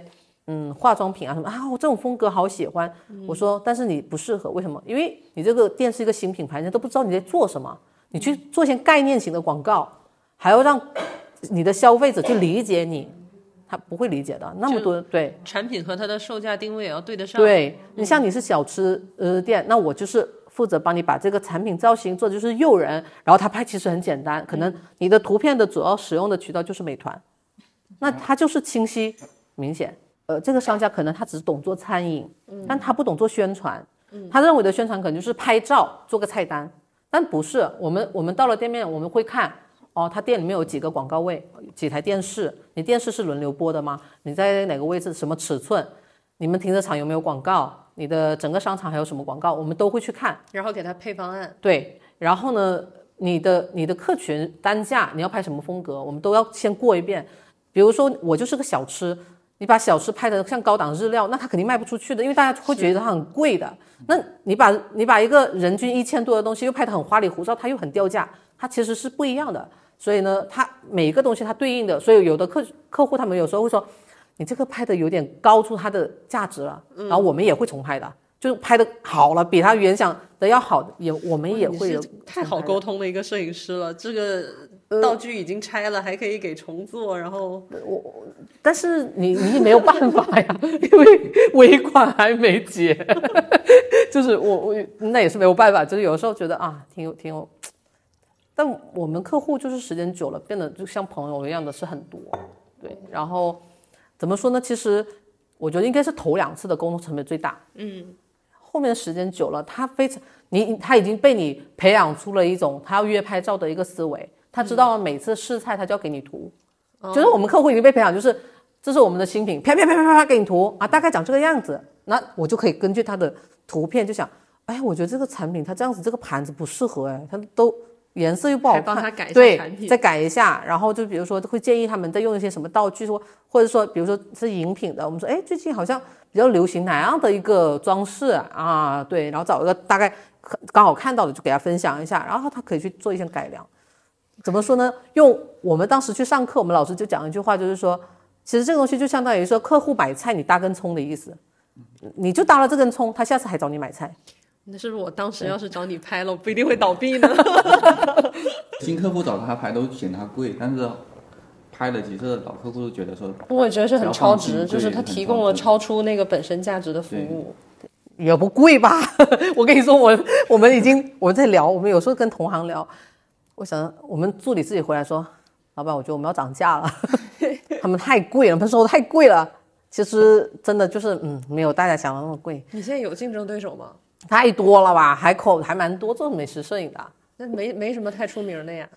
嗯化妆品啊什么啊，我这种风格好喜欢。我说，但是你不适合，为什么？因为你这个店是一个新品牌，人家都不知道你在做什么，你去做一些概念型的广告，还要让你的消费者去理解你，他不会理解的。那么多对。产品和它的售价定位也要对得上。对你像你是小吃呃店，那我就是负责帮你把这个产品造型做的就是诱人，然后他拍其实很简单，可能你的图片的主要使用的渠道就是美团，那它就是清晰明显。呃，这个商家可能他只懂做餐饮，但他不懂做宣传，他认为的宣传可能就是拍照做个菜单，但不是。我们我们到了店面，我们会看哦，他店里面有几个广告位，几台电视，你电视是轮流播的吗？你在哪个位置？什么尺寸？你们停车场有没有广告？你的整个商场还有什么广告？我们都会去看。然后给他配方案。对，然后呢，你的你的客群单价，你要拍什么风格，我们都要先过一遍。比如说我就是个小吃，你把小吃拍的像高档日料，那它肯定卖不出去的，因为大家会觉得它很贵的。那你把你把一个人均一千多的东西又拍得很花里胡哨，它又很掉价，它其实是不一样的。所以呢，它每一个东西它对应的，所以有的客客户他们有时候会说，你这个拍的有点高出它的价值了，然后我们也会重拍的，就是拍的好了，比他原想的要好，也我们也会有太好沟通的一个摄影师了。这个道具已经拆了，还可以给重做，然后我但是你你也没有办法呀，因为尾款还没结，[LAUGHS] 就是我我那也是没有办法，就是有时候觉得啊，挺有挺有，但我们客户就是时间久了，变得就像朋友一样的是很多，对，然后怎么说呢？其实我觉得应该是头两次的沟通成本最大，嗯，后面时间久了，他非常你他已经被你培养出了一种他要约拍照的一个思维，他知道每次试菜他就要给你涂，就是我们客户已经被培养，就是这是我们的新品，啪啪啪啪啪啪给你涂。啊，大概长这个样子，那我就可以根据他的图片就想，哎，我觉得这个产品它这样子这个盘子不适合，哎，它都颜色又不好还看，帮他改一下对再改一下，然后就比如说会建议他们再用一些什么道具，说或者说比如说是饮品的，我们说哎最近好像比较流行哪样的一个装饰啊，对，然后找一个大概刚好看到的就给他分享一下，然后他可以去做一些改良。怎么说呢？用我们当时去上课，我们老师就讲一句话，就是说，其实这个东西就相当于说客户买菜你搭根葱的意思，你就搭了这根葱，他下次还找你买菜。那是不是我当时要是找你拍了，我不一定会倒闭呢？[LAUGHS] 新客户找他拍都嫌他贵，但是拍了几次老客户都觉得说，我觉得是很超值，就是他提供了超超出那个本身价值的服务。也不贵吧？[LAUGHS] 我跟你说，我我们已经我们在聊，我们有时候跟同行聊，我想我们助理自己回来说，老板，我觉得我们要涨价了，[LAUGHS] 他们太贵了，他们说的太贵了。其实真的就是嗯，没有大家想的那么贵，你现在有竞争对手吗？太多了吧？海口还蛮多做美食摄影的。那没没什么太出名的呀。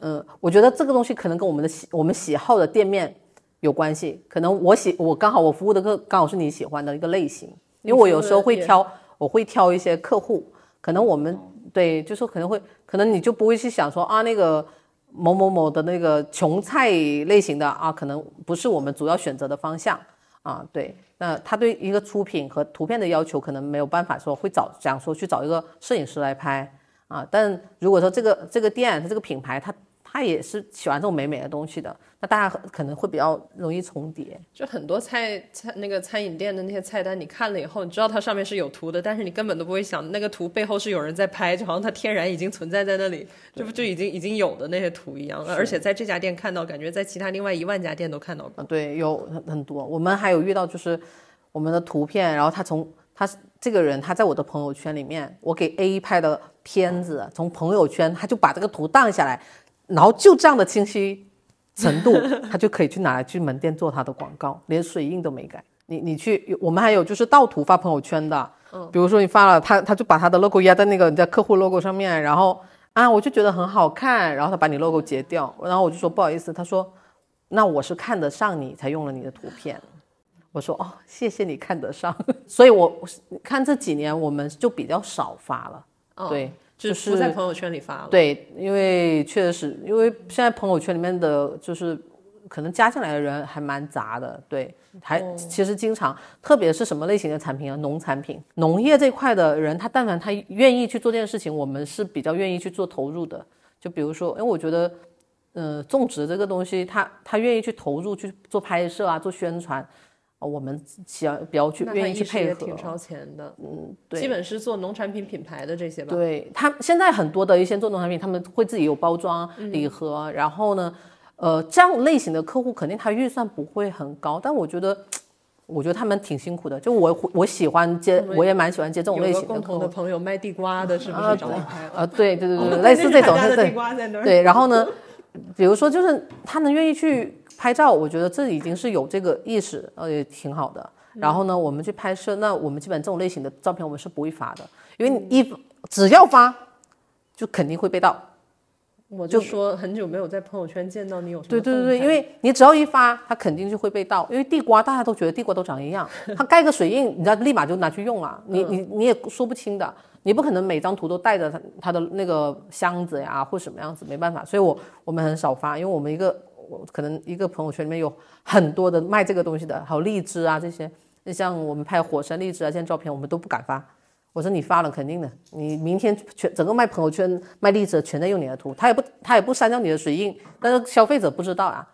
嗯，我觉得这个东西可能跟我们的喜我们喜好的店面有关系。可能我喜我刚好我服务的个刚好是你喜欢的一个类型，因为我有时候会挑，我会挑一些客户，可能我们对，就说可能会，可能你就不会去想说啊那个某某某的那个琼菜类型的啊，可能不是我们主要选择的方向啊。对，那他对一个出品和图片的要求可能没有办法说会找想说去找一个摄影师来拍啊。但如果说这个这个店它这个品牌它他也是喜欢这种美美的东西的，那大家可能会比较容易重叠。就很多菜菜那个餐饮店的那些菜单，你看了以后，你知道它上面是有图的，但是你根本都不会想那个图背后是有人在拍，就好像它天然已经存在在那里，这不就已经已经有的那些图一样。而且在这家店看到，感觉在其他另外一万家店都看到过。啊，对，有很很多。我们还有遇到就是我们的图片，然后他从他这个人他在我的朋友圈里面，我给 A 拍的片子，从朋友圈他就把这个图荡下来，然后就这样的清晰程度，[LAUGHS] 他就可以去拿来去门店做他的广告，连水印都没改。你你去，我们还有就是盗图发朋友圈的，嗯，比如说你发了他，他就把他的 logo 压在那个你的客户 logo 上面，然后啊，我就觉得很好看，然后他把你 logo 截掉，然后我就说不好意思，他说那我是看得上你才用了你的图片。我说哦，谢谢你看得上，[LAUGHS] 所以我看这几年我们就比较少发了，哦。对，就就是不在朋友圈里发了。对，因为确实，因为现在朋友圈里面的就是可能加进来的人还蛮杂的，对，还其实经常，特别是什么类型的产品啊，农产品、农业这块的人，他但凡他愿意去做这件事情，我们是比较愿意去做投入的。就比如说，因为我觉得，呃，种植这个东西，他他愿意去投入去做拍摄啊，做宣传。呃我们喜欢比较去愿意去配合。挺超前的，嗯，对，基本是做农产品品牌的这些吧。对他现在很多的一些做农产品，他们会自己有包装、礼盒，然后呢，呃，这样类型的客户肯定他预算不会很高，但我觉得，我觉得他们挺辛苦的。就我我喜欢接，我也蛮喜欢接这种类型的客户共同的。朋友卖地瓜的，是不啊是找你拍了？啊，对对对对，哦类似这种，对地瓜在那儿。对。然后呢，比如说就是他们愿意去拍照，我觉得这已经是有这个意识，呃，也挺好的。然后呢，我们去拍摄，那我们基本这种类型的照片我们是不会发的，因为你一只要发，就肯定会被盗。我就说很久没有在朋友圈见到你有什么对对对对，因为你只要一发，它肯定就会被盗。因为地瓜大家都觉得地瓜都长一样，[LAUGHS] 它盖个水印，你知道立马就拿去用了，你你你也说不清的，你不可能每张图都带着它它的那个箱子呀或什么样子，没办法。所以我我们很少发，因为我们一个我可能一个朋友圈里面有很多的卖这个东西的，还有荔枝啊这些，那像我们拍火山荔枝啊这些照片，我们都不敢发。我说你发了肯定的，你明天全整个卖朋友圈卖荔枝的全在用你的图，他也不他也不删掉你的水印，但是消费者不知道啊，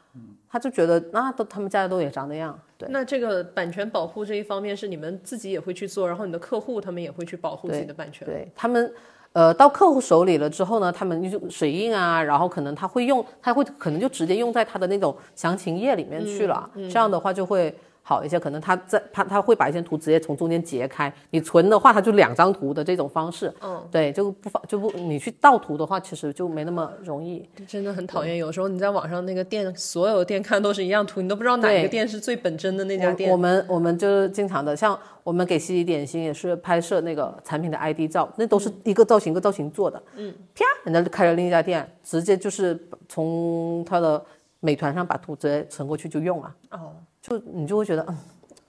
他就觉得那都他们家的都也长那样，对那这个版权保护这一方面是你们自己也会去做，然后你的客户他们也会去保护自己的版权。对，他们呃到客户手里了之后呢，他们就水印啊，然后可能他会用，他会可能就直接用在他的那种详情页里面去了，这样的话就会。好一些，可能他在他他会把一些图直接从中间截开，你存的话，它就两张图的这种方式，嗯，对，就不方就不你去盗图的话，其实就没那么容易。真的很讨厌。有时候你在网上那个店，所有店看都是一样图，你都不知道哪对个店是最本真的那家店。我们我们就是经常的，像我们给西西点心也是拍摄那个产品的 ID 照，那都是一个造型一个造型做的。嗯，啪，人家就开了另一家店，直接就是从他的美团上把图直接存过去就用了。哦，就你就会觉得，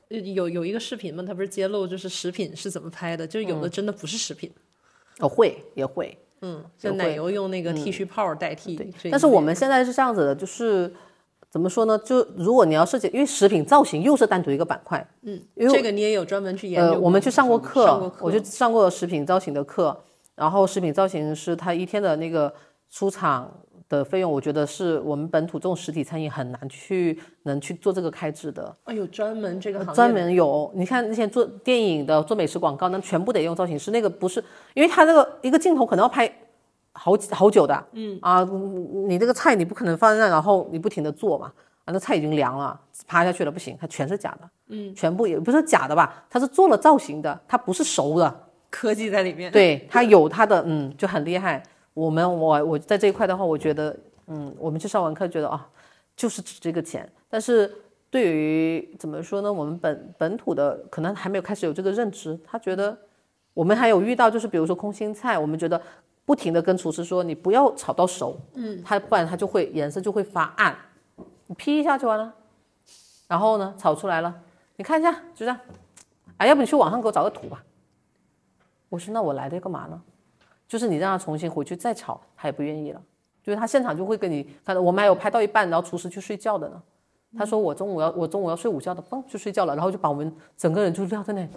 嗯，有有一个视频嘛，他不是揭露就是食品是怎么拍的，就是有的真的不是食品，哦会也会，嗯，也会像奶油用那个剃须泡代替。但是我们现在是这样子的，就是怎么说呢？就如果你要设计，因为食品造型又是单独一个板块，嗯，因为这个你也有专门去研究呃，我们去上过课，我就上过食品造型的课，然后食品造型师他一天的那个出厂的费用，我觉得是我们本土这种实体餐饮很难去能去做这个开支的。哎有专门这个行业专门有，你看那些做电影的、做美食广告，那全部得用造型师，那个不是，因为他那个一个镜头可能要拍好几好久的，嗯啊，你这个菜你不可能放在那，然后你不停的做嘛，啊，那菜已经凉了，趴下去了，不行，它全是假的，嗯，全部也不是假的吧，它是做了造型的，它不是熟的，科技在里面。对，它有它的，嗯，就很厉害。我们我我在这一块的话，我觉得，嗯，我们去上完课觉得啊，就是值这个钱。但是对于怎么说呢，我们本本土的可能还没有开始有这个认知，他觉得我们还有遇到就是比如说空心菜，我们觉得不停的跟厨师说你不要炒到熟，嗯，它不然它就会颜色就会发暗，你劈一下就完了。然后呢，炒出来了，你看一下，就这样。哎，要不你去网上给我找个图吧。我说那我来这干嘛呢？就是你让他重新回去再炒，他也不愿意了。就是他现场就会跟你，看我们还有拍到一半，然后厨师去睡觉的呢。他说我中午要我中午要睡午觉的，嘣就睡觉了，然后就把我们整个人就撂在那里，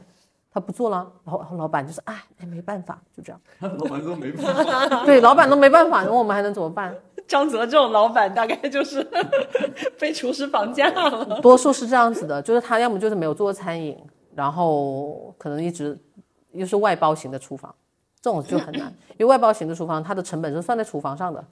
他不做了。然后然后老板就是哎哎没办法，就这样。[LAUGHS] 老板说没办法，对，老板都没办法，那我们还能怎么办？[LAUGHS] 张泽这种老板大概就是 [LAUGHS] 被厨师绑架了。多数是这样子的，就是他要么就是没有做过餐饮，然后可能一直又是外包型的厨房，这种就很难，因为外包型的厨房它的成本是算在厨房上的，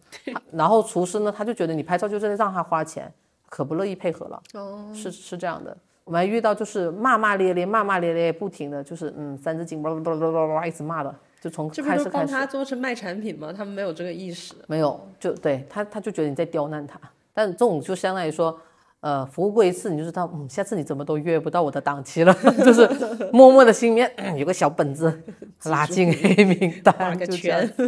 然后厨师呢他就觉得你拍照就是在让他花钱，可不乐意配合了，哦，是是这样的。我们还遇到就是骂骂咧咧、骂骂咧咧，不停的就是嗯三字经叭叭叭叭叭叭一直骂的，就从开始开始帮他做成卖产品吗？他们没有这个意识。没有，就对他，他就觉得你在刁难他。但这种就相当于说，呃，服务过一次你就知道，嗯，下次你怎么都约不到我的档期了，[LAUGHS] 就是默默的心里面、嗯有个小本子，拉进黑名画单。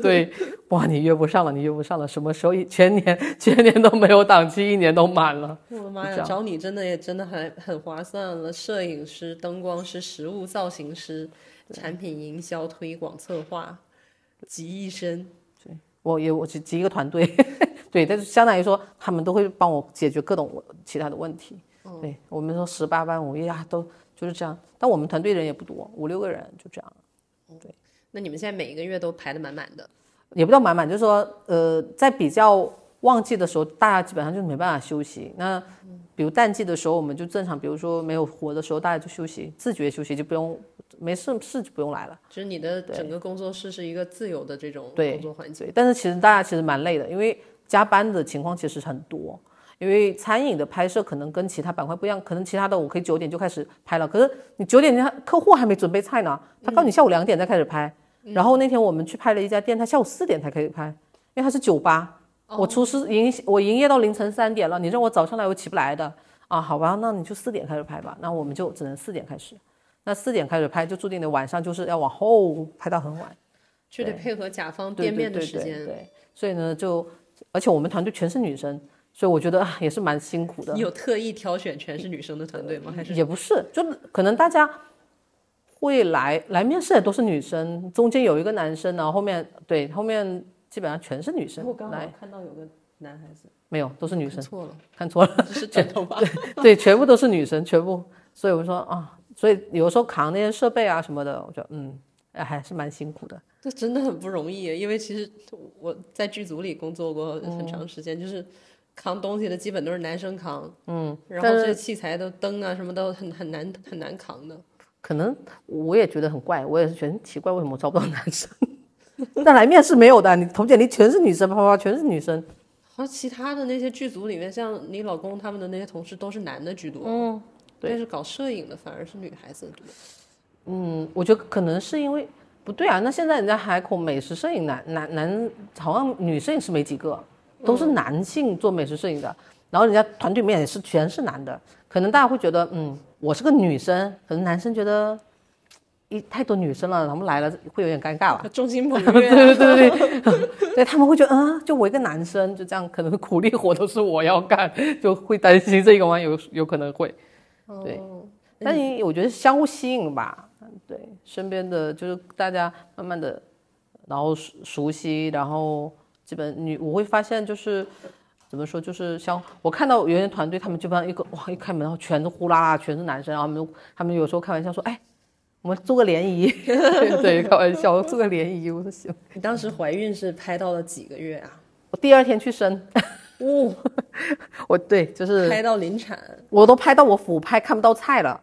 对，哇，你约不上了，你约不上了，什么时候一全年全年都没有档期，一年都满了。我的妈呀，找你真的也真的很很划算了。摄影师、灯光师、实物造型师、产品营销、推广策划，集一身。对我也我集集一个团队，对，但是相当于说他们都会帮我解决各种其他的问题。对我们说十八般武艺啊，都就是这样。但我们团队人也不多，五六个人就这样。对那你们现在每一个月都排的满满的，也不叫满满，就是说，呃，在比较旺季的时候，大家基本上就没办法休息。那比如淡季的时候，我们就正常，比如说没有活的时候，大家就休息，自觉休息，就不用没事事就不用来了。就是你的整个工作室是一个自由的这种工作环境。对，但是其实大家其实蛮累的，因为加班的情况其实很多。因为餐饮的拍摄可能跟其他板块不一样，可能其他的我可以九点就开始拍了，可是你九点他客户还没准备菜呢，他告诉你下午两点再开始拍。然后那天我们去拍了一家店，他下午四点才可以拍，因为他是酒吧，我厨师营我营业到凌晨三点了，你让我早上来我起不来的啊，好吧，那你就四点开始拍吧，那我们就只能四点开始。那四点开始拍，就注定的晚上就是要往后拍到很晚。就得配合甲方对店面的对对时间。对，所以呢，就而且我们团队全是女生，所以我觉得啊也是蛮辛苦的你。有特意挑选全是女生的团队吗？还是也不是，就可能大家会来来面试的都是女生，中间有一个男生然，后后面对后面基本上全是女生我刚看到有个男孩子，没有都是女生，看错了，看错了，是卷头发。[LAUGHS] 对，全部都是女生，全部，所以我说啊，所以有时候扛那些设备啊什么的，我觉得嗯，哎还是蛮辛苦的。这真的很不容易，因为其实我在剧组里工作过很嗯长时间，就是扛东西的基本都是男生扛，嗯，然后这器材的灯啊什么都很很难很难扛的。可能我也觉得很怪，我也是觉得奇怪，为什么我招不到男生？[LAUGHS] 但来面试没有的，你投简历全是女生，啪啪啪全是女生。好像其他的那些剧组里面，像你老公他们的那些同事都是男的居多，嗯，对但是搞摄影的反而是女孩子多。嗯，我觉得可能是因为不对啊。那现在人家海口美食摄影男男男，好像女摄影师没几个，都是男性做美食摄影的。然后人家团队里面也是全是男的，可能大家会觉得，嗯，我是个女生，可能男生觉得一太多女生了，他们来了会有点尴尬吧。众星捧 [LAUGHS] 对月、对啊，对对对，[LAUGHS] 对他们会觉得，嗯，就我一个男生，就这样，可能苦力活都是我要干，就会担心这个吗？有有可能会，对，但是我觉得相互吸引吧，对，身边的就是大家慢慢的，然后熟熟悉，然后基本你我会发现就是。怎么说？就是像我看到有些团队，他们基本上一个哇，一开门然后全是呼啦啦，全是男生，然后他们他们有时候开玩笑说，哎，我们做个联谊，[LAUGHS] 对，开玩笑做个联谊，我说行。你当时怀孕是拍到了几个月啊？我第二天去生，哦，[LAUGHS] 我对，就是拍到临产，我都拍到我俯拍看不到菜了，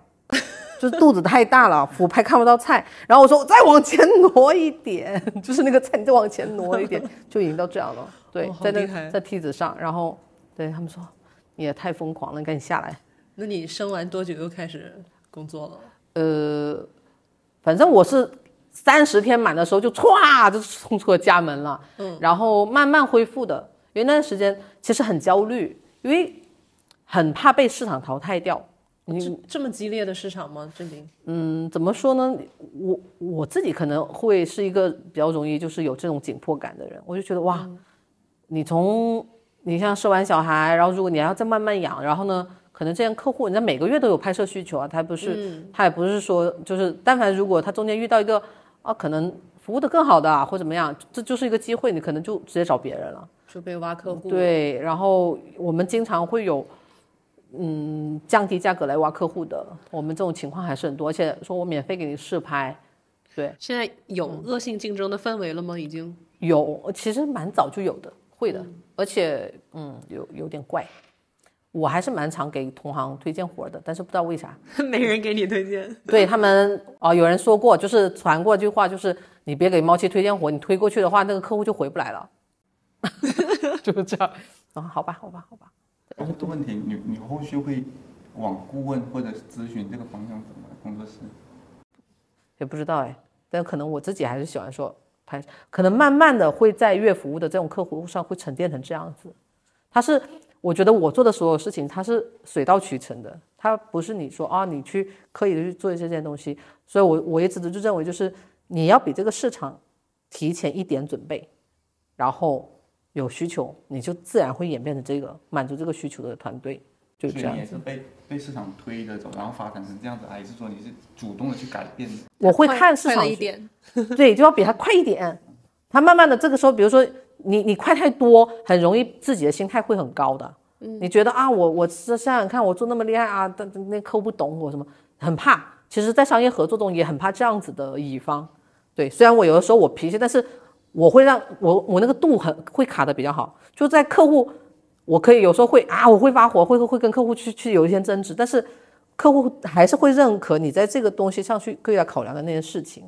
就是肚子太大了，俯拍看不到菜。然后我说我再往前挪一点，[LAUGHS] 就是那个菜你再往前挪一点，[LAUGHS] 就已经到这样了。对，哦在那在梯子上，然后对他们说你也太疯狂了，你赶紧下来。那你生完多久又开始工作了？呃，反正我是三十天满的时候就歘就冲出了家门了，嗯，然后慢慢恢复的。因为那段时间其实很焦虑，因为很怕被市场淘汰掉。你这这么激烈的市场吗？这里嗯，怎么说呢？我我自己可能会是一个比较容易就是有这种紧迫感的人，我就觉得哇，你从你像生完小孩，然后如果你还要再慢慢养，然后呢，可能这样客户人家每个月都有拍摄需求啊，他不是、他也不是说就是，但凡如果他中间遇到一个啊，可能服务的更好的啊，或怎么样，这就是一个机会，你可能就直接找别人了。就被挖客户，，对，然后我们经常会有，嗯，降低价格来挖客户的，我们这种情况还是很多，而且说我免费给你试拍，对，现在有恶性竞争的氛围了吗？已经？有，其实蛮早就有的，会的，而且嗯，有有点怪，我还是蛮常给同行推荐活的，但是不知道为啥，[LAUGHS] 没人给你推荐，对他们啊、有人说过，就是传过一句话，就是你别给猫七推荐活，你推过去的话，那个客户就回不来了，[LAUGHS] 就是这样。啊，好吧，好吧，好吧。我有个问题，你你后续会往顾问或者咨询这个方向走吗？工作室？也不知道哎，但可能我自己还是喜欢说拍，可能慢慢的会在月服务的这种客户上会沉淀成这样子。它是我觉得我做的所有事情，它是水到渠成的，它不是你说啊你去刻意的去做这件东西。所以我我一直都就认为就是你要比这个市场提前一点准备，然后有需求你就自然会演变成这个满足这个需求的团队，就这样所以你也。是被被市场推着走，然后发展成这样子，还是说你是主动的去改变的？我会看市场一点，对，就要比他快一点。他慢慢的这个时候，比如说你你快太多，很容易自己的心态会很高的。你觉得啊，我我是想想看，我做那么厉害啊，但但那客户不懂我什么，很怕。其实，在商业合作中也很怕这样子的乙方。对，虽然我有的时候我脾气，但是我会让我我那个度很会卡的比较好。就在客户我可以有时候会啊，我会发火，会会跟客户去去有一些争执，但是客户还是会认可你在这个东西上去可以来考量的那件事情。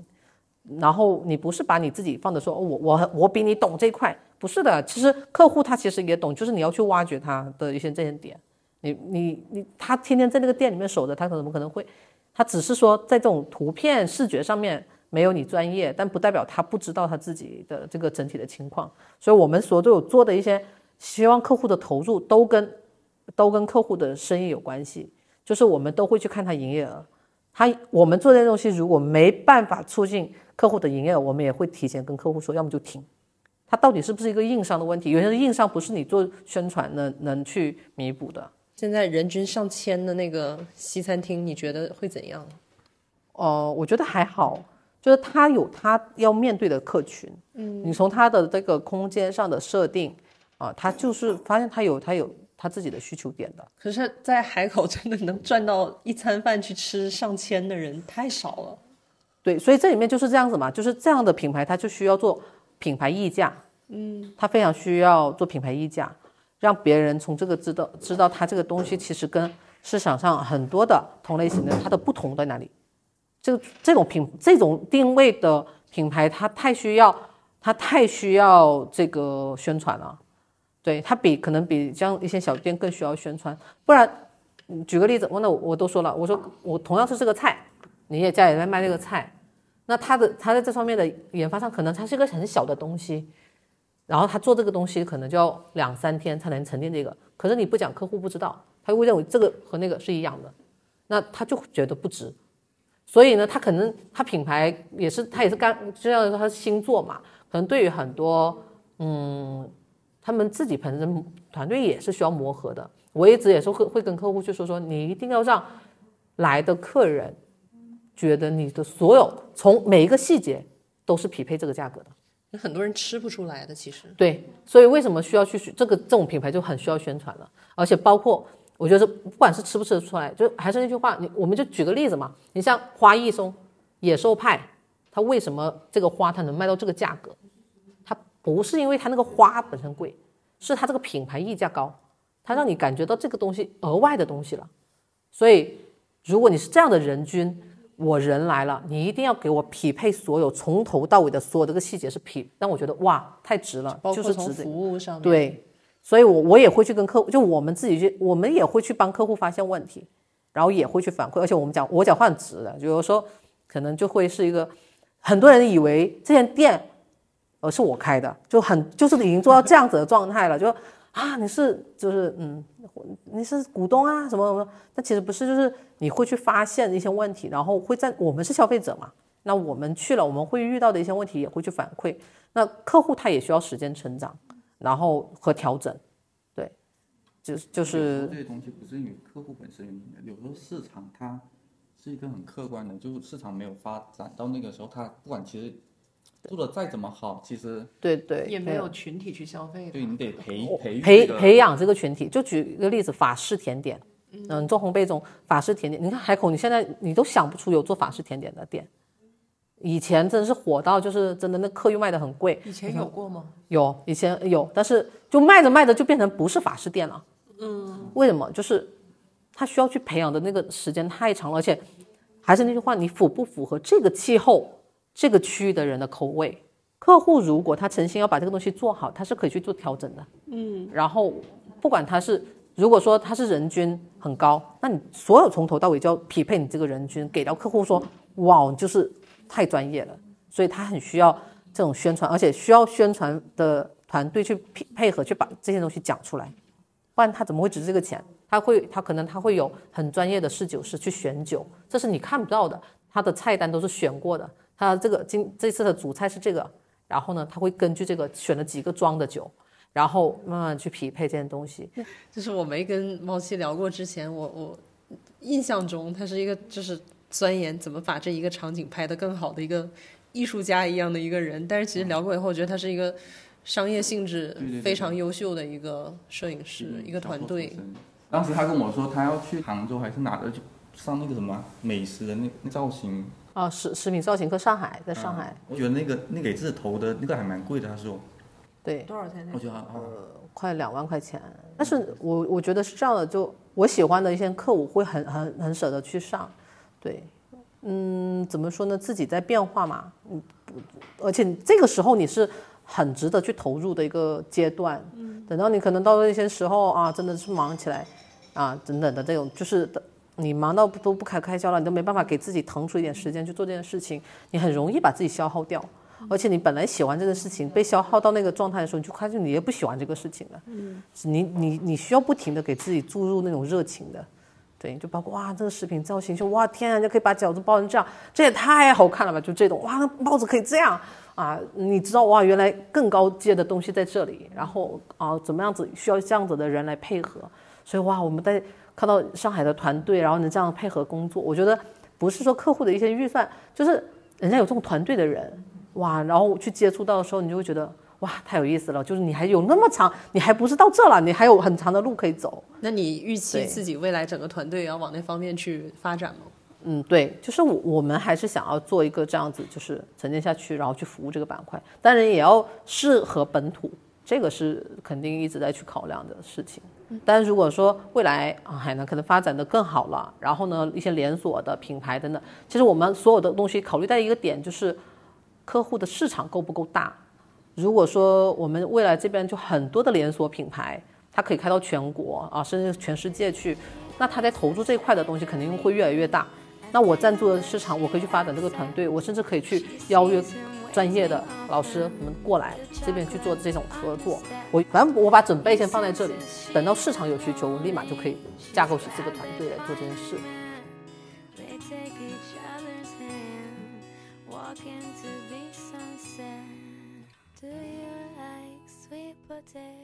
然后你不是把你自己放的说，我我我比你懂这块，不是的，其实客户他其实也懂，就是你要去挖掘他的一些这些点。你你你，他天天在那个店里面守着，他怎么可能会？他只是说在这种图片视觉上面没有你专业，但不代表他不知道他自己的这个整体的情况。所以我们所有做的一些，希望客户的投入都跟都跟客户的生意有关系，就是我们都会去看他营业额。他我们做这些东西如果没办法促进客户的营业额，我们也会提前跟客户说，要么就停。它到底是不是一个硬伤的问题？有些硬伤不是你做宣传能能去弥补的。现在人均上千的那个西餐厅，你觉得会怎样？呃，我觉得还好，就是他有他要面对的客群，嗯，你从他的这个空间上的设定啊，他就是发现他有他有他自己的需求点的。可是，在海口真的能赚到一餐饭去吃上千的人太少了。对，所以这里面就是这样子嘛，就是这样的品牌，它就需要做品牌溢价，嗯，它非常需要做品牌溢价，让别人从这个知道知道它这个东西其实跟市场上很多的同类型的它的不同在哪里。这个这种品这种定位的品牌，它太需要它太需要这个宣传了，对它比可能比像一些小店更需要宣传，不然，举个例子，我那我都说了，我说我同样是这个菜，你也家里在卖这个菜。那他的他在这方面的研发上，可能它是一个很小的东西，然后他做这个东西可能就要两三天才能沉淀这个。可是你不讲，客户不知道，他会认为这个和那个是一样的，那他就觉得不值。所以呢，他可能他品牌也是他也是刚就像说他是新做嘛，可能对于很多嗯，他们自己本身团队也是需要磨合的。我一直也是会会跟客户去说说，你一定要让来的客人。觉得你的所有从每一个细节都是匹配这个价格的，有很多人吃不出来的，其实对，所以为什么需要去这个这种品牌就很需要宣传了，而且包括我觉得不管是吃不吃得出来，就还是那句话，你我们就举个例子嘛，你像花艺松、野兽派，它为什么这个花它能卖到这个价格？它不是因为它那个花本身贵，是它这个品牌溢价高，它让你感觉到这个东西额外的东西了。所以如果你是这样的人均。我人来了，你一定要给我匹配所有从头到尾的所有这个细节是匹，让我觉得哇太值了，就是值服务上对，所以我我也会去跟客户，就我们自己去，我们也会去帮客户发现问题，然后也会去反馈，而且我们讲我讲话很直的，就有时候可能就会是一个很多人以为这间店呃是我开的，就很就是已经做到这样子的状态了，就啊你是就是嗯。你是股东啊，什么什么？但其实不是，就是你会去发现一些问题，然后会在我们是消费者嘛，那我们去了，我们会遇到的一些问题也会去反馈。那客户他也需要时间成长，然后和调整，对，就是就是这些东西不是因为客户本身原因的，有时候市场它是一个很客观的，就是市场没有发展到那个时候，它不管其实。做的再怎么好，其实对对也没有群体去消费。对你得 [LAUGHS] 培培培培养这个群体。就举一个例子，法式甜点，嗯，做烘焙中法式甜点，你看海口，你现在你都想不出有做法式甜点的店。以前真是火到就是真的那客又卖的很贵。以前有过吗？有，以前有，但是就卖着卖着就变成不是法式店了。嗯，为什么？就是他需要去培养的那个时间太长了，而且还是那句话，你符不符合这个气候？这个区域的人的口味，客户如果他诚心要把这个东西做好，他是可以去做调整的。嗯，然后不管他是如果说他是人均很高，那你所有从头到尾就要匹配你这个人均，给到客户说，哇，就是太专业了。所以他很需要这种宣传，而且需要宣传的团队去配配合去把这些东西讲出来，不然他怎么会值这个钱？他会他可能他会有很专业的侍酒师去选酒，这是你看不到的，他的菜单都是选过的。他这个今这次的主菜是这个，然后呢，他会根据这个选了几个装的酒，然后慢慢去匹配这件东西。就是我没跟猫七聊过之前，我我印象中他是一个就是钻研怎么把这一个场景拍得更好的一个艺术家一样的一个人，但是其实聊过以后，我觉得他是一个商业性质非常优秀的一个摄影师，一个团队。当时他跟我说他要去杭州还是哪的，去上那个什么美食的那那造型。啊，食食品造型课上海，在上海，我觉得那个那给自己投的那个还蛮贵的，他说，对，多少钱？我觉得呃，快两万块钱。但是我我觉得是这样的，就我喜欢的一些课，我会很很很舍得去上。对，嗯，怎么说呢？自己在变化嘛，嗯，而且这个时候你是很值得去投入的一个阶段。嗯，等到你可能到了一些时候啊，真的是忙起来啊，等等的这种，就是你忙到都不开开销了，你都没办法给自己腾出一点时间去做这件事情，你很容易把自己消耗掉。而且你本来喜欢这个事情，被消耗到那个状态的时候，你就发现你也不喜欢这个事情了。嗯，你你你需要不停的给自己注入那种热情的，对，就包括哇，这个视频造型就哇天啊，就可以把饺子包成这样，这也太好看了吧！就这种哇，帽子可以这样啊，你知道哇，原来更高阶的东西在这里，然后啊，怎么样子需要这样子的人来配合，所以哇，我们在看到上海的团队，然后能这样配合工作，我觉得不是说客户的一些预算，就是人家有这种团队的人。哇，然后去接触到的时候，你就会觉得哇，太有意思了。就是你还有那么长，你还不是到这了，你还有很长的路可以走。那你预期自己未来整个团队要往那方面去发展吗？嗯，对，就是我我们还是想要做一个这样子，就是沉淀下去，然后去服务这个板块。当然也要适合本土，这个是肯定一直在去考量的事情。但如果说未来啊海南可能发展的更好了，然后呢一些连锁的品牌等等，其实我们所有的东西考虑到一个点就是。客户的市场够不够大？如果说我们未来这边就很多的连锁品牌，它可以开到全国啊，甚至全世界去，那它在投入这一块的东西肯定会越来越大。那我赞助的市场，我可以去发展这个团队，我甚至可以去邀约专业的老师们过来这边去做这种合作。我反正我把准备先放在这里，等到市场有需求，我立马就可以架构起这个团队来做这件事。day.